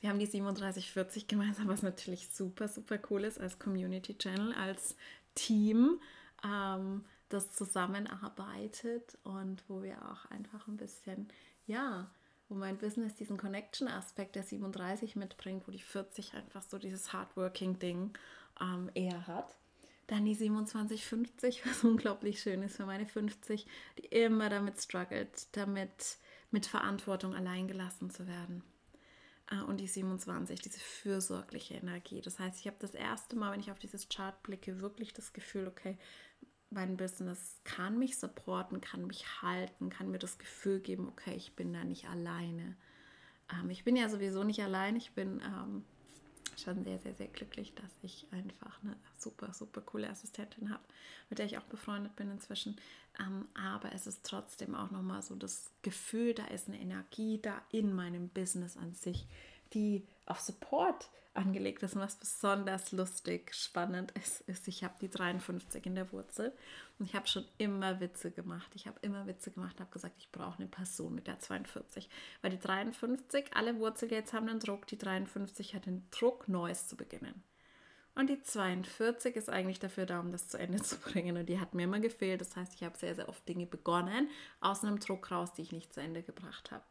wir haben die 3740 gemeinsam, was natürlich super, super cool ist als Community Channel, als Team. Ähm, das zusammenarbeitet und wo wir auch einfach ein bisschen, ja, wo mein Business diesen Connection-Aspekt der 37 mitbringt, wo die 40 einfach so dieses Hardworking-Ding ähm, eher hat. Dann die 2750, was unglaublich schön ist für meine 50, die immer damit struggelt, damit mit Verantwortung allein gelassen zu werden. Äh, und die 27, diese fürsorgliche Energie. Das heißt, ich habe das erste Mal, wenn ich auf dieses Chart blicke, wirklich das Gefühl, okay, mein Business kann mich supporten, kann mich halten, kann mir das Gefühl geben, okay, ich bin da nicht alleine. Ähm, ich bin ja sowieso nicht allein. Ich bin ähm, schon sehr, sehr, sehr glücklich, dass ich einfach eine super, super coole Assistentin habe, mit der ich auch befreundet bin inzwischen. Ähm, aber es ist trotzdem auch nochmal so das Gefühl, da ist eine Energie da in meinem Business an sich, die auf Support angelegt ist. Und was besonders lustig, spannend ist, ist, ich habe die 53 in der Wurzel und ich habe schon immer Witze gemacht. Ich habe immer Witze gemacht, habe gesagt, ich brauche eine Person mit der 42. Weil die 53, alle Wurzelgates haben den Druck, die 53 hat den Druck, Neues zu beginnen. Und die 42 ist eigentlich dafür da, um das zu Ende zu bringen. Und die hat mir immer gefehlt. Das heißt, ich habe sehr, sehr oft Dinge begonnen, aus einem Druck raus, die ich nicht zu Ende gebracht habe.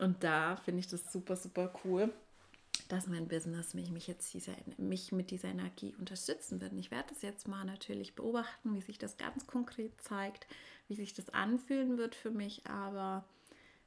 Und da finde ich das super, super cool, dass mein Business mich, mich jetzt diese, mich mit dieser Energie unterstützen wird. Und ich werde das jetzt mal natürlich beobachten, wie sich das ganz konkret zeigt, wie sich das anfühlen wird für mich. Aber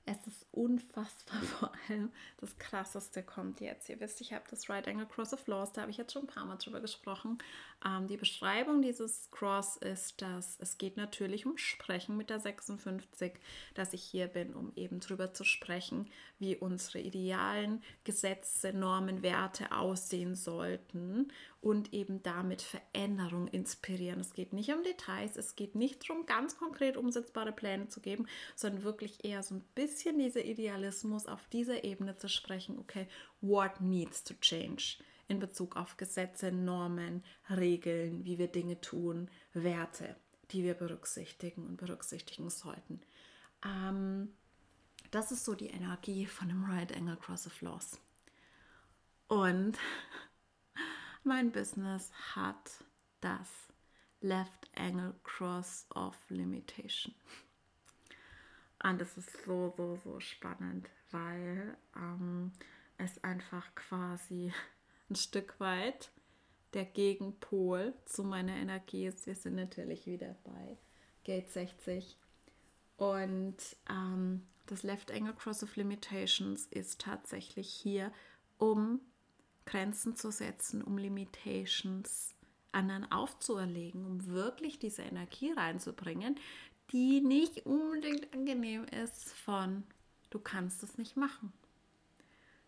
es ist unfassbar, vor allem das Krasseste kommt jetzt. Ihr wisst, ich habe das Right Angle Cross of Laws, da habe ich jetzt schon ein paar Mal drüber gesprochen. Ähm, die Beschreibung dieses Cross ist, dass es geht natürlich um Sprechen mit der 56, dass ich hier bin, um eben drüber zu sprechen, wie unsere idealen Gesetze, Normen, Werte aussehen sollten und eben damit Veränderung inspirieren. Es geht nicht um Details, es geht nicht darum, ganz konkret umsetzbare Pläne zu geben, sondern wirklich eher so ein bisschen dieser Idealismus auf dieser Ebene zu sprechen, okay, what needs to change in Bezug auf Gesetze, Normen, Regeln, wie wir Dinge tun, Werte, die wir berücksichtigen und berücksichtigen sollten. Ähm, das ist so die Energie von dem Right Angle Cross of Laws. Und mein Business hat das Left Angle Cross of Limitation. Und das ist so, so, so spannend, weil ähm, es einfach quasi ein Stück weit der Gegenpol zu meiner Energie ist. Wir sind natürlich wieder bei Gate 60. Und ähm, das Left Angle Cross of Limitations ist tatsächlich hier, um Grenzen zu setzen, um Limitations anderen aufzuerlegen, um wirklich diese Energie reinzubringen, die nicht unbedingt angenehm ist von, du kannst es nicht machen.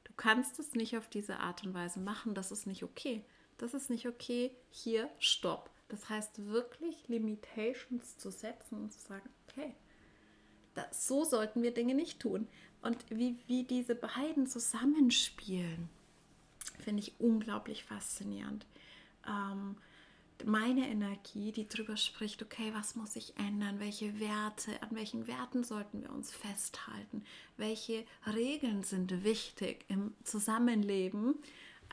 Du kannst es nicht auf diese Art und Weise machen, das ist nicht okay. Das ist nicht okay, hier stopp. Das heißt wirklich Limitations zu setzen und zu sagen, okay, das, so sollten wir Dinge nicht tun. Und wie, wie diese beiden zusammenspielen, finde ich unglaublich faszinierend. Ähm, meine Energie, die darüber spricht, okay, was muss sich ändern, welche Werte, an welchen Werten sollten wir uns festhalten, welche Regeln sind wichtig im Zusammenleben?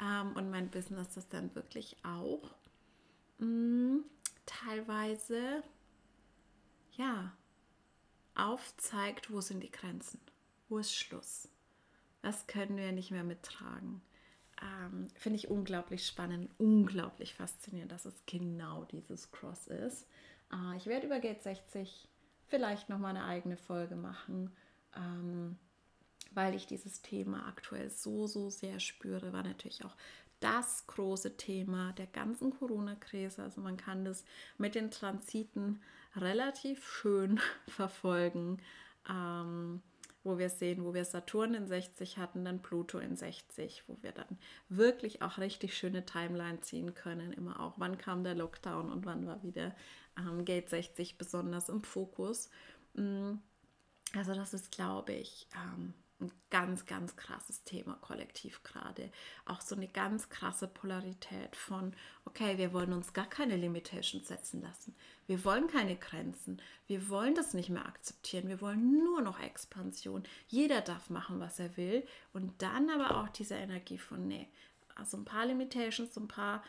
Ähm, und mein Business ist dann wirklich auch mh, mm, teilweise, ja, aufzeigt, wo sind die Grenzen, wo ist Schluss, was können wir nicht mehr mittragen ähm, finde ich unglaublich spannend, unglaublich faszinierend, dass es genau dieses Cross ist. Äh, ich werde über Gate 60 vielleicht noch mal eine eigene Folge machen, ähm, weil ich dieses Thema aktuell so, so sehr spüre. War natürlich auch das große Thema der ganzen Corona-Krise. Also man kann das mit den Transiten relativ schön verfolgen. Ähm, wo wir sehen, wo wir Saturn in 60 hatten, dann Pluto in 60, wo wir dann wirklich auch richtig schöne Timeline ziehen können. Immer auch, wann kam der Lockdown und wann war wieder ähm, Gate 60 besonders im Fokus. Mm, also das ist, glaube ich, ähm, ein ganz, ganz krasses Thema kollektiv gerade. Auch so eine ganz krasse Polarität von, okay, wir wollen uns gar keine Limitations setzen lassen. Wir wollen keine Grenzen. Wir wollen das nicht mehr akzeptieren. Wir wollen nur noch Expansion. Jeder darf machen, was er will. Und dann aber auch diese Energie von, nee, also ein paar Limitations, ein paar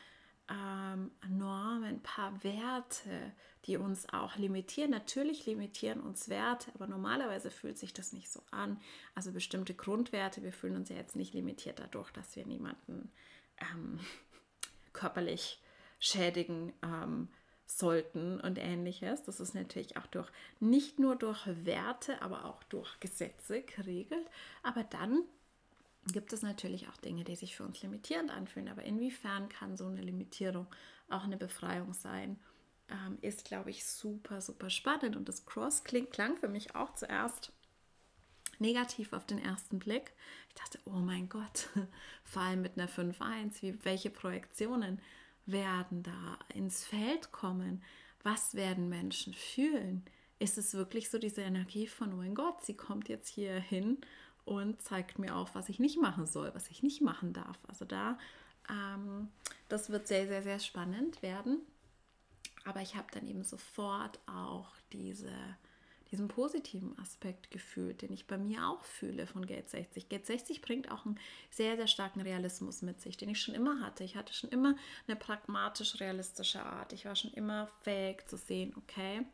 ähm, Normen, ein paar Werte, die uns auch limitieren. Natürlich limitieren uns Werte, aber normalerweise fühlt sich das nicht so an. Also bestimmte Grundwerte, wir fühlen uns ja jetzt nicht limitiert dadurch, dass wir niemanden ähm, körperlich schädigen ähm, sollten und ähnliches. Das ist natürlich auch durch nicht nur durch Werte, aber auch durch Gesetze geregelt. Aber dann gibt es natürlich auch Dinge, die sich für uns limitierend anfühlen. Aber inwiefern kann so eine Limitierung auch eine Befreiung sein? Ähm, ist, glaube ich, super, super spannend. Und das Cross klingt, klang für mich auch zuerst negativ auf den ersten Blick. Ich dachte, oh mein Gott, vor allem mit einer 5.1, wie, welche Projektionen werden da ins Feld kommen? Was werden Menschen fühlen? Ist es wirklich so diese Energie von, oh mein Gott, sie kommt jetzt hier hin und zeigt mir auf, was ich nicht machen soll, was ich nicht machen darf. Also da, ähm, das wird sehr, sehr, sehr spannend werden. Aber ich habe dann eben sofort auch diese diesen positiven Aspekt gefühlt, den ich bei mir auch fühle von Gate 60. Gate 60 bringt auch einen sehr, sehr starken Realismus mit sich, den ich schon immer hatte. Ich hatte schon immer eine pragmatisch-realistische Art. Ich war schon immer fähig zu sehen, okay,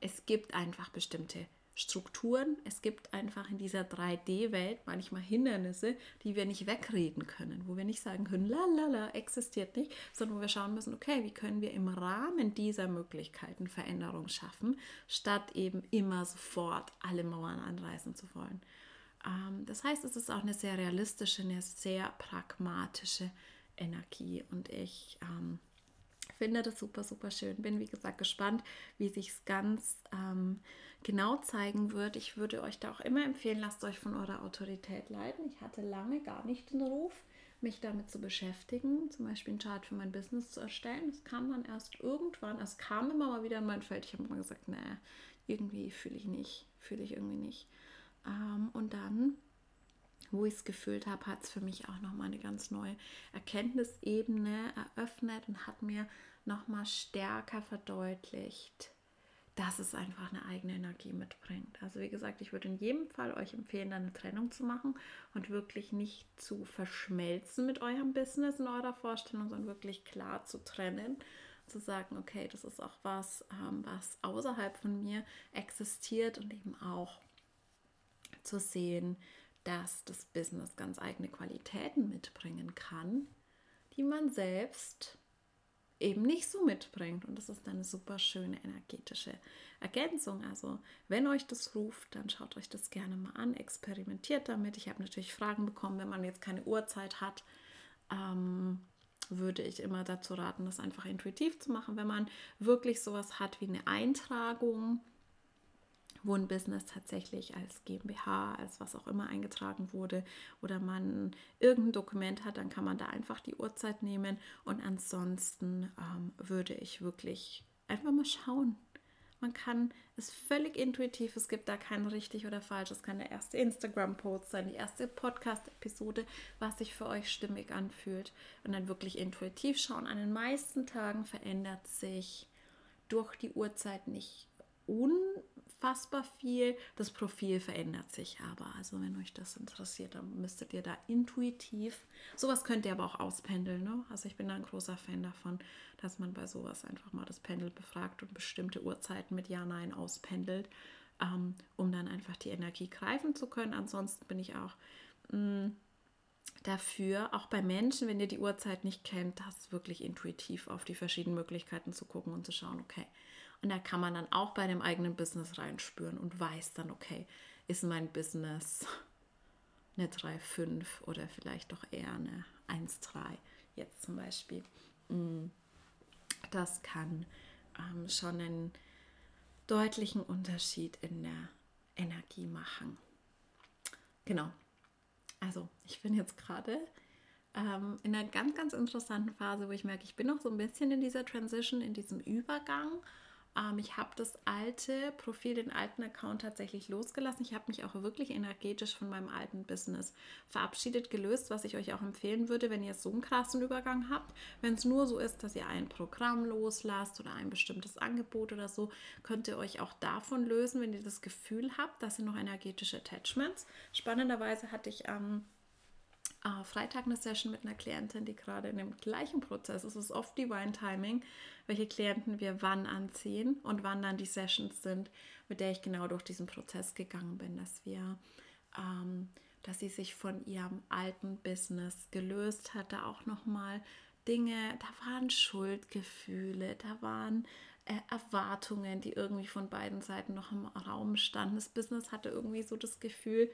es gibt einfach bestimmte Strukturen. Es gibt einfach in dieser 3D-Welt manchmal Hindernisse, die wir nicht wegreden können, wo wir nicht sagen können, la la la, existiert nicht, sondern wo wir schauen müssen, okay, wie können wir im Rahmen dieser Möglichkeiten Veränderung schaffen, statt eben immer sofort alle Mauern anreißen zu wollen. Ähm, das heißt, es ist auch eine sehr realistische, eine sehr pragmatische Energie und ich ähm, finde das super, super schön. Bin, wie gesagt, gespannt, wie sich es ganz ähm, genau zeigen wird. Ich würde euch da auch immer empfehlen, lasst euch von eurer Autorität leiten. Ich hatte lange gar nicht den Ruf, mich damit zu beschäftigen, zum Beispiel einen Chart für mein Business zu erstellen. Das kam dann erst irgendwann, es kam immer mal wieder in mein Feld. Ich habe immer gesagt, nee, irgendwie fühle ich nicht, fühle ich irgendwie nicht. Ähm, und dann wo ich es gefühlt habe, hat es für mich auch nochmal eine ganz neue Erkenntnisebene eröffnet und hat mir nochmal stärker verdeutlicht, dass es einfach eine eigene Energie mitbringt. Also wie gesagt, ich würde in jedem Fall euch empfehlen, eine Trennung zu machen und wirklich nicht zu verschmelzen mit eurem Business in eurer Vorstellung, sondern wirklich klar zu trennen, zu sagen, okay, das ist auch was, ähm, was außerhalb von mir existiert und eben auch zu sehen, dass das Business ganz eigene Qualitäten mitbringen kann, die man selbst eben nicht so mitbringt. Und das ist eine super schöne energetische Ergänzung. Also wenn euch das ruft, dann schaut euch das gerne mal an, experimentiert damit. Ich habe natürlich Fragen bekommen, wenn man jetzt keine Uhrzeit hat. Ähm, würde ich immer dazu raten, das einfach intuitiv zu machen. Wenn man wirklich sowas hat wie eine Eintragung, wo ein Business tatsächlich als GmbH, als was auch immer eingetragen wurde oder man irgendein Dokument hat, dann kann man da einfach die Uhrzeit nehmen und ansonsten ähm, würde ich wirklich einfach mal schauen. Man kann es völlig intuitiv, es gibt da kein richtig oder falsch. Es kann der erste Instagram-Post sein, die erste Podcast-Episode, was sich für euch stimmig anfühlt. Und dann wirklich intuitiv schauen. An den meisten Tagen verändert sich durch die Uhrzeit nicht unfassbar viel. Das Profil verändert sich aber. Also wenn euch das interessiert, dann müsstet ihr da intuitiv, sowas könnt ihr aber auch auspendeln. Ne? Also ich bin da ein großer Fan davon, dass man bei sowas einfach mal das Pendel befragt und bestimmte Uhrzeiten mit Ja, Nein auspendelt, ähm, um dann einfach die Energie greifen zu können. Ansonsten bin ich auch... Mh, mm, dafür, auch bei Menschen, wenn ihr die Uhrzeit nicht kennt, das wirklich intuitiv auf die verschiedenen Möglichkeiten zu gucken und zu schauen, okay, und da kann man dann auch bei dem eigenen Business reinspüren und weiß dann, okay, ist mein Business eine 3,5 oder vielleicht doch eher eine 1,3 jetzt zum Beispiel. Mm, das kann ähm, schon einen deutlichen Unterschied in der Energie machen. Genau. Also ich bin jetzt gerade ähm, in einer ganz, ganz interessanten Phase, wo ich merke, ich bin noch so ein bisschen in dieser Transition, in diesem Übergang ähm, ich habe das alte Profil, den alten Account tatsächlich losgelassen. Ich habe mich auch wirklich energetisch von meinem alten Business verabschiedet, gelöst, was ich euch auch empfehlen würde, wenn ihr so einen krassen Übergang habt. Wenn es nur so ist, dass ihr ein Programm loslasst oder ein bestimmtes Angebot oder so, könnt ihr euch auch davon lösen, wenn ihr das Gefühl habt, dass ihr noch energetische Attachments. Spannenderweise hatte ich am ähm, äh, Freitag eine Session mit einer Klientin, die gerade in dem gleichen Prozess ist. Es ist oft Divine Timing, welche Klienten wir wann anziehen und wann dann die Sessions sind, mit der ich genau durch diesen Prozess gegangen bin, dass wir, ähm, dass sie sich von ihrem alten Business gelöst hatte, auch nochmal Dinge, da waren Schuldgefühle, da waren äh, Erwartungen, die irgendwie von beiden Seiten noch im Raum standen. Das Business hatte irgendwie so das Gefühl,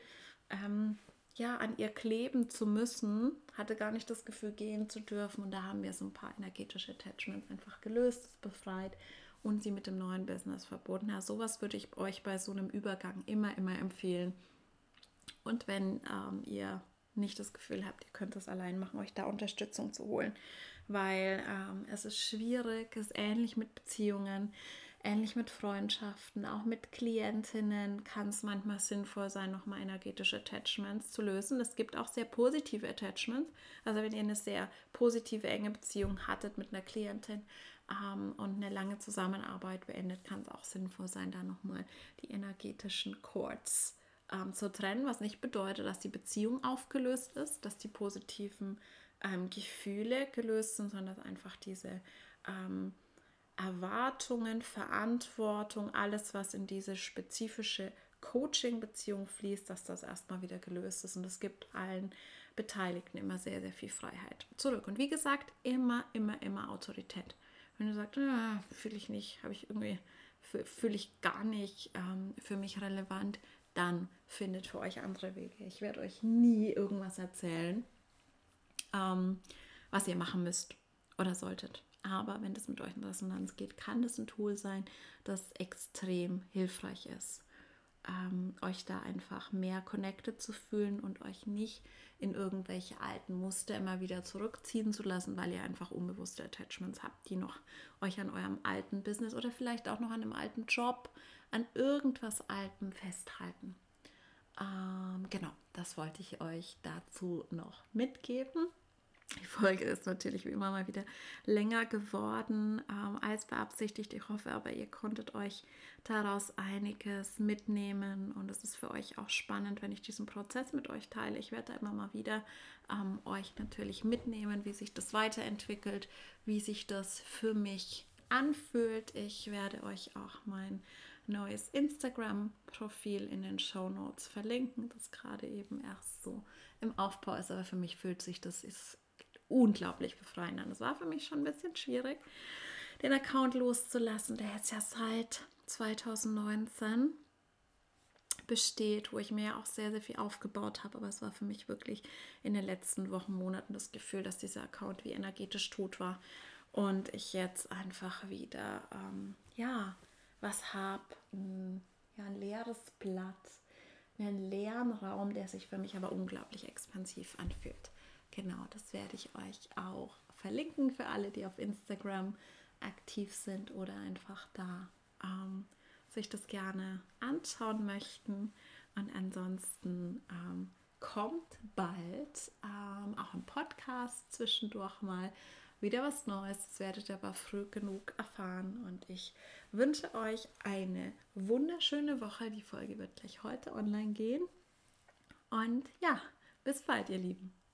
ähm, ja, an ihr kleben zu müssen, hatte gar nicht das Gefühl, gehen zu dürfen. Und da haben wir so ein paar energetische Attachments einfach gelöst, befreit und sie mit dem neuen Business verbunden. Ja, sowas würde ich euch bei so einem Übergang immer, immer empfehlen. Und wenn ähm, ihr nicht das Gefühl habt, ihr könnt das allein machen, euch da Unterstützung zu holen, weil ähm, es ist schwierig, es ist ähnlich mit Beziehungen, ähnlich mit Freundschaften, auch mit Klientinnen kann es manchmal sinnvoll sein, nochmal energetische Attachments zu lösen. Es gibt auch sehr positive Attachments. Also wenn ihr eine sehr positive, enge Beziehung hattet mit einer Klientin ähm, und eine lange Zusammenarbeit beendet, kann es auch sinnvoll sein, da nochmal die energetischen Chords ähm, zu trennen, was nicht bedeutet, dass die Beziehung aufgelöst ist, dass die positiven ähm, Gefühle gelöst sind, sondern dass einfach diese ähm, Erwartungen, Verantwortung, alles, was in diese spezifische Coaching-Beziehung fließt, dass das erstmal wieder gelöst ist. Und es gibt allen Beteiligten immer sehr, sehr viel Freiheit zurück. Und wie gesagt, immer, immer, immer Autorität. Wenn du sagst, ah, fühle ich nicht, habe ich irgendwie, fühle ich gar nicht ähm, für mich relevant, dann findet für euch andere Wege. Ich werde euch nie irgendwas erzählen, ähm, was ihr machen müsst oder solltet. Aber wenn das mit euch in Resonanz geht, kann das ein Tool sein, das extrem hilfreich ist, ähm, euch da einfach mehr connected zu fühlen und euch nicht in irgendwelche alten Muster immer wieder zurückziehen zu lassen, weil ihr einfach unbewusste Attachments habt, die noch euch an eurem alten Business oder vielleicht auch noch an einem alten Job, an irgendwas Altem festhalten. Ähm, genau, das wollte ich euch dazu noch mitgeben. Die Folge ist natürlich wie immer mal wieder länger geworden ähm, als beabsichtigt. Ich hoffe aber, ihr konntet euch daraus einiges mitnehmen und es ist für euch auch spannend, wenn ich diesen Prozess mit euch teile. Ich werde da immer mal wieder ähm, euch natürlich mitnehmen, wie sich das weiterentwickelt, wie sich das für mich anfühlt. Ich werde euch auch mein neues Instagram-Profil in den Show Notes verlinken, das gerade eben erst so im Aufbau ist. Aber für mich fühlt sich das ist unglaublich befreiend an. Es war für mich schon ein bisschen schwierig, den Account loszulassen, der jetzt ja seit 2019 besteht, wo ich mir auch sehr, sehr viel aufgebaut habe. Aber es war für mich wirklich in den letzten Wochen, Monaten das Gefühl, dass dieser Account wie energetisch tot war und ich jetzt einfach wieder, ähm, ja, was habe, ja, ein leeres Blatt, einen leeren Raum, der sich für mich aber unglaublich expansiv anfühlt. Genau, das werde ich euch auch verlinken für alle, die auf Instagram aktiv sind oder einfach da ähm, sich das gerne anschauen möchten. Und ansonsten ähm, kommt bald ähm, auch im Podcast zwischendurch mal wieder was Neues. Das werdet ihr aber früh genug erfahren. Und ich wünsche euch eine wunderschöne Woche. Die Folge wird gleich heute online gehen. Und ja, bis bald, ihr Lieben.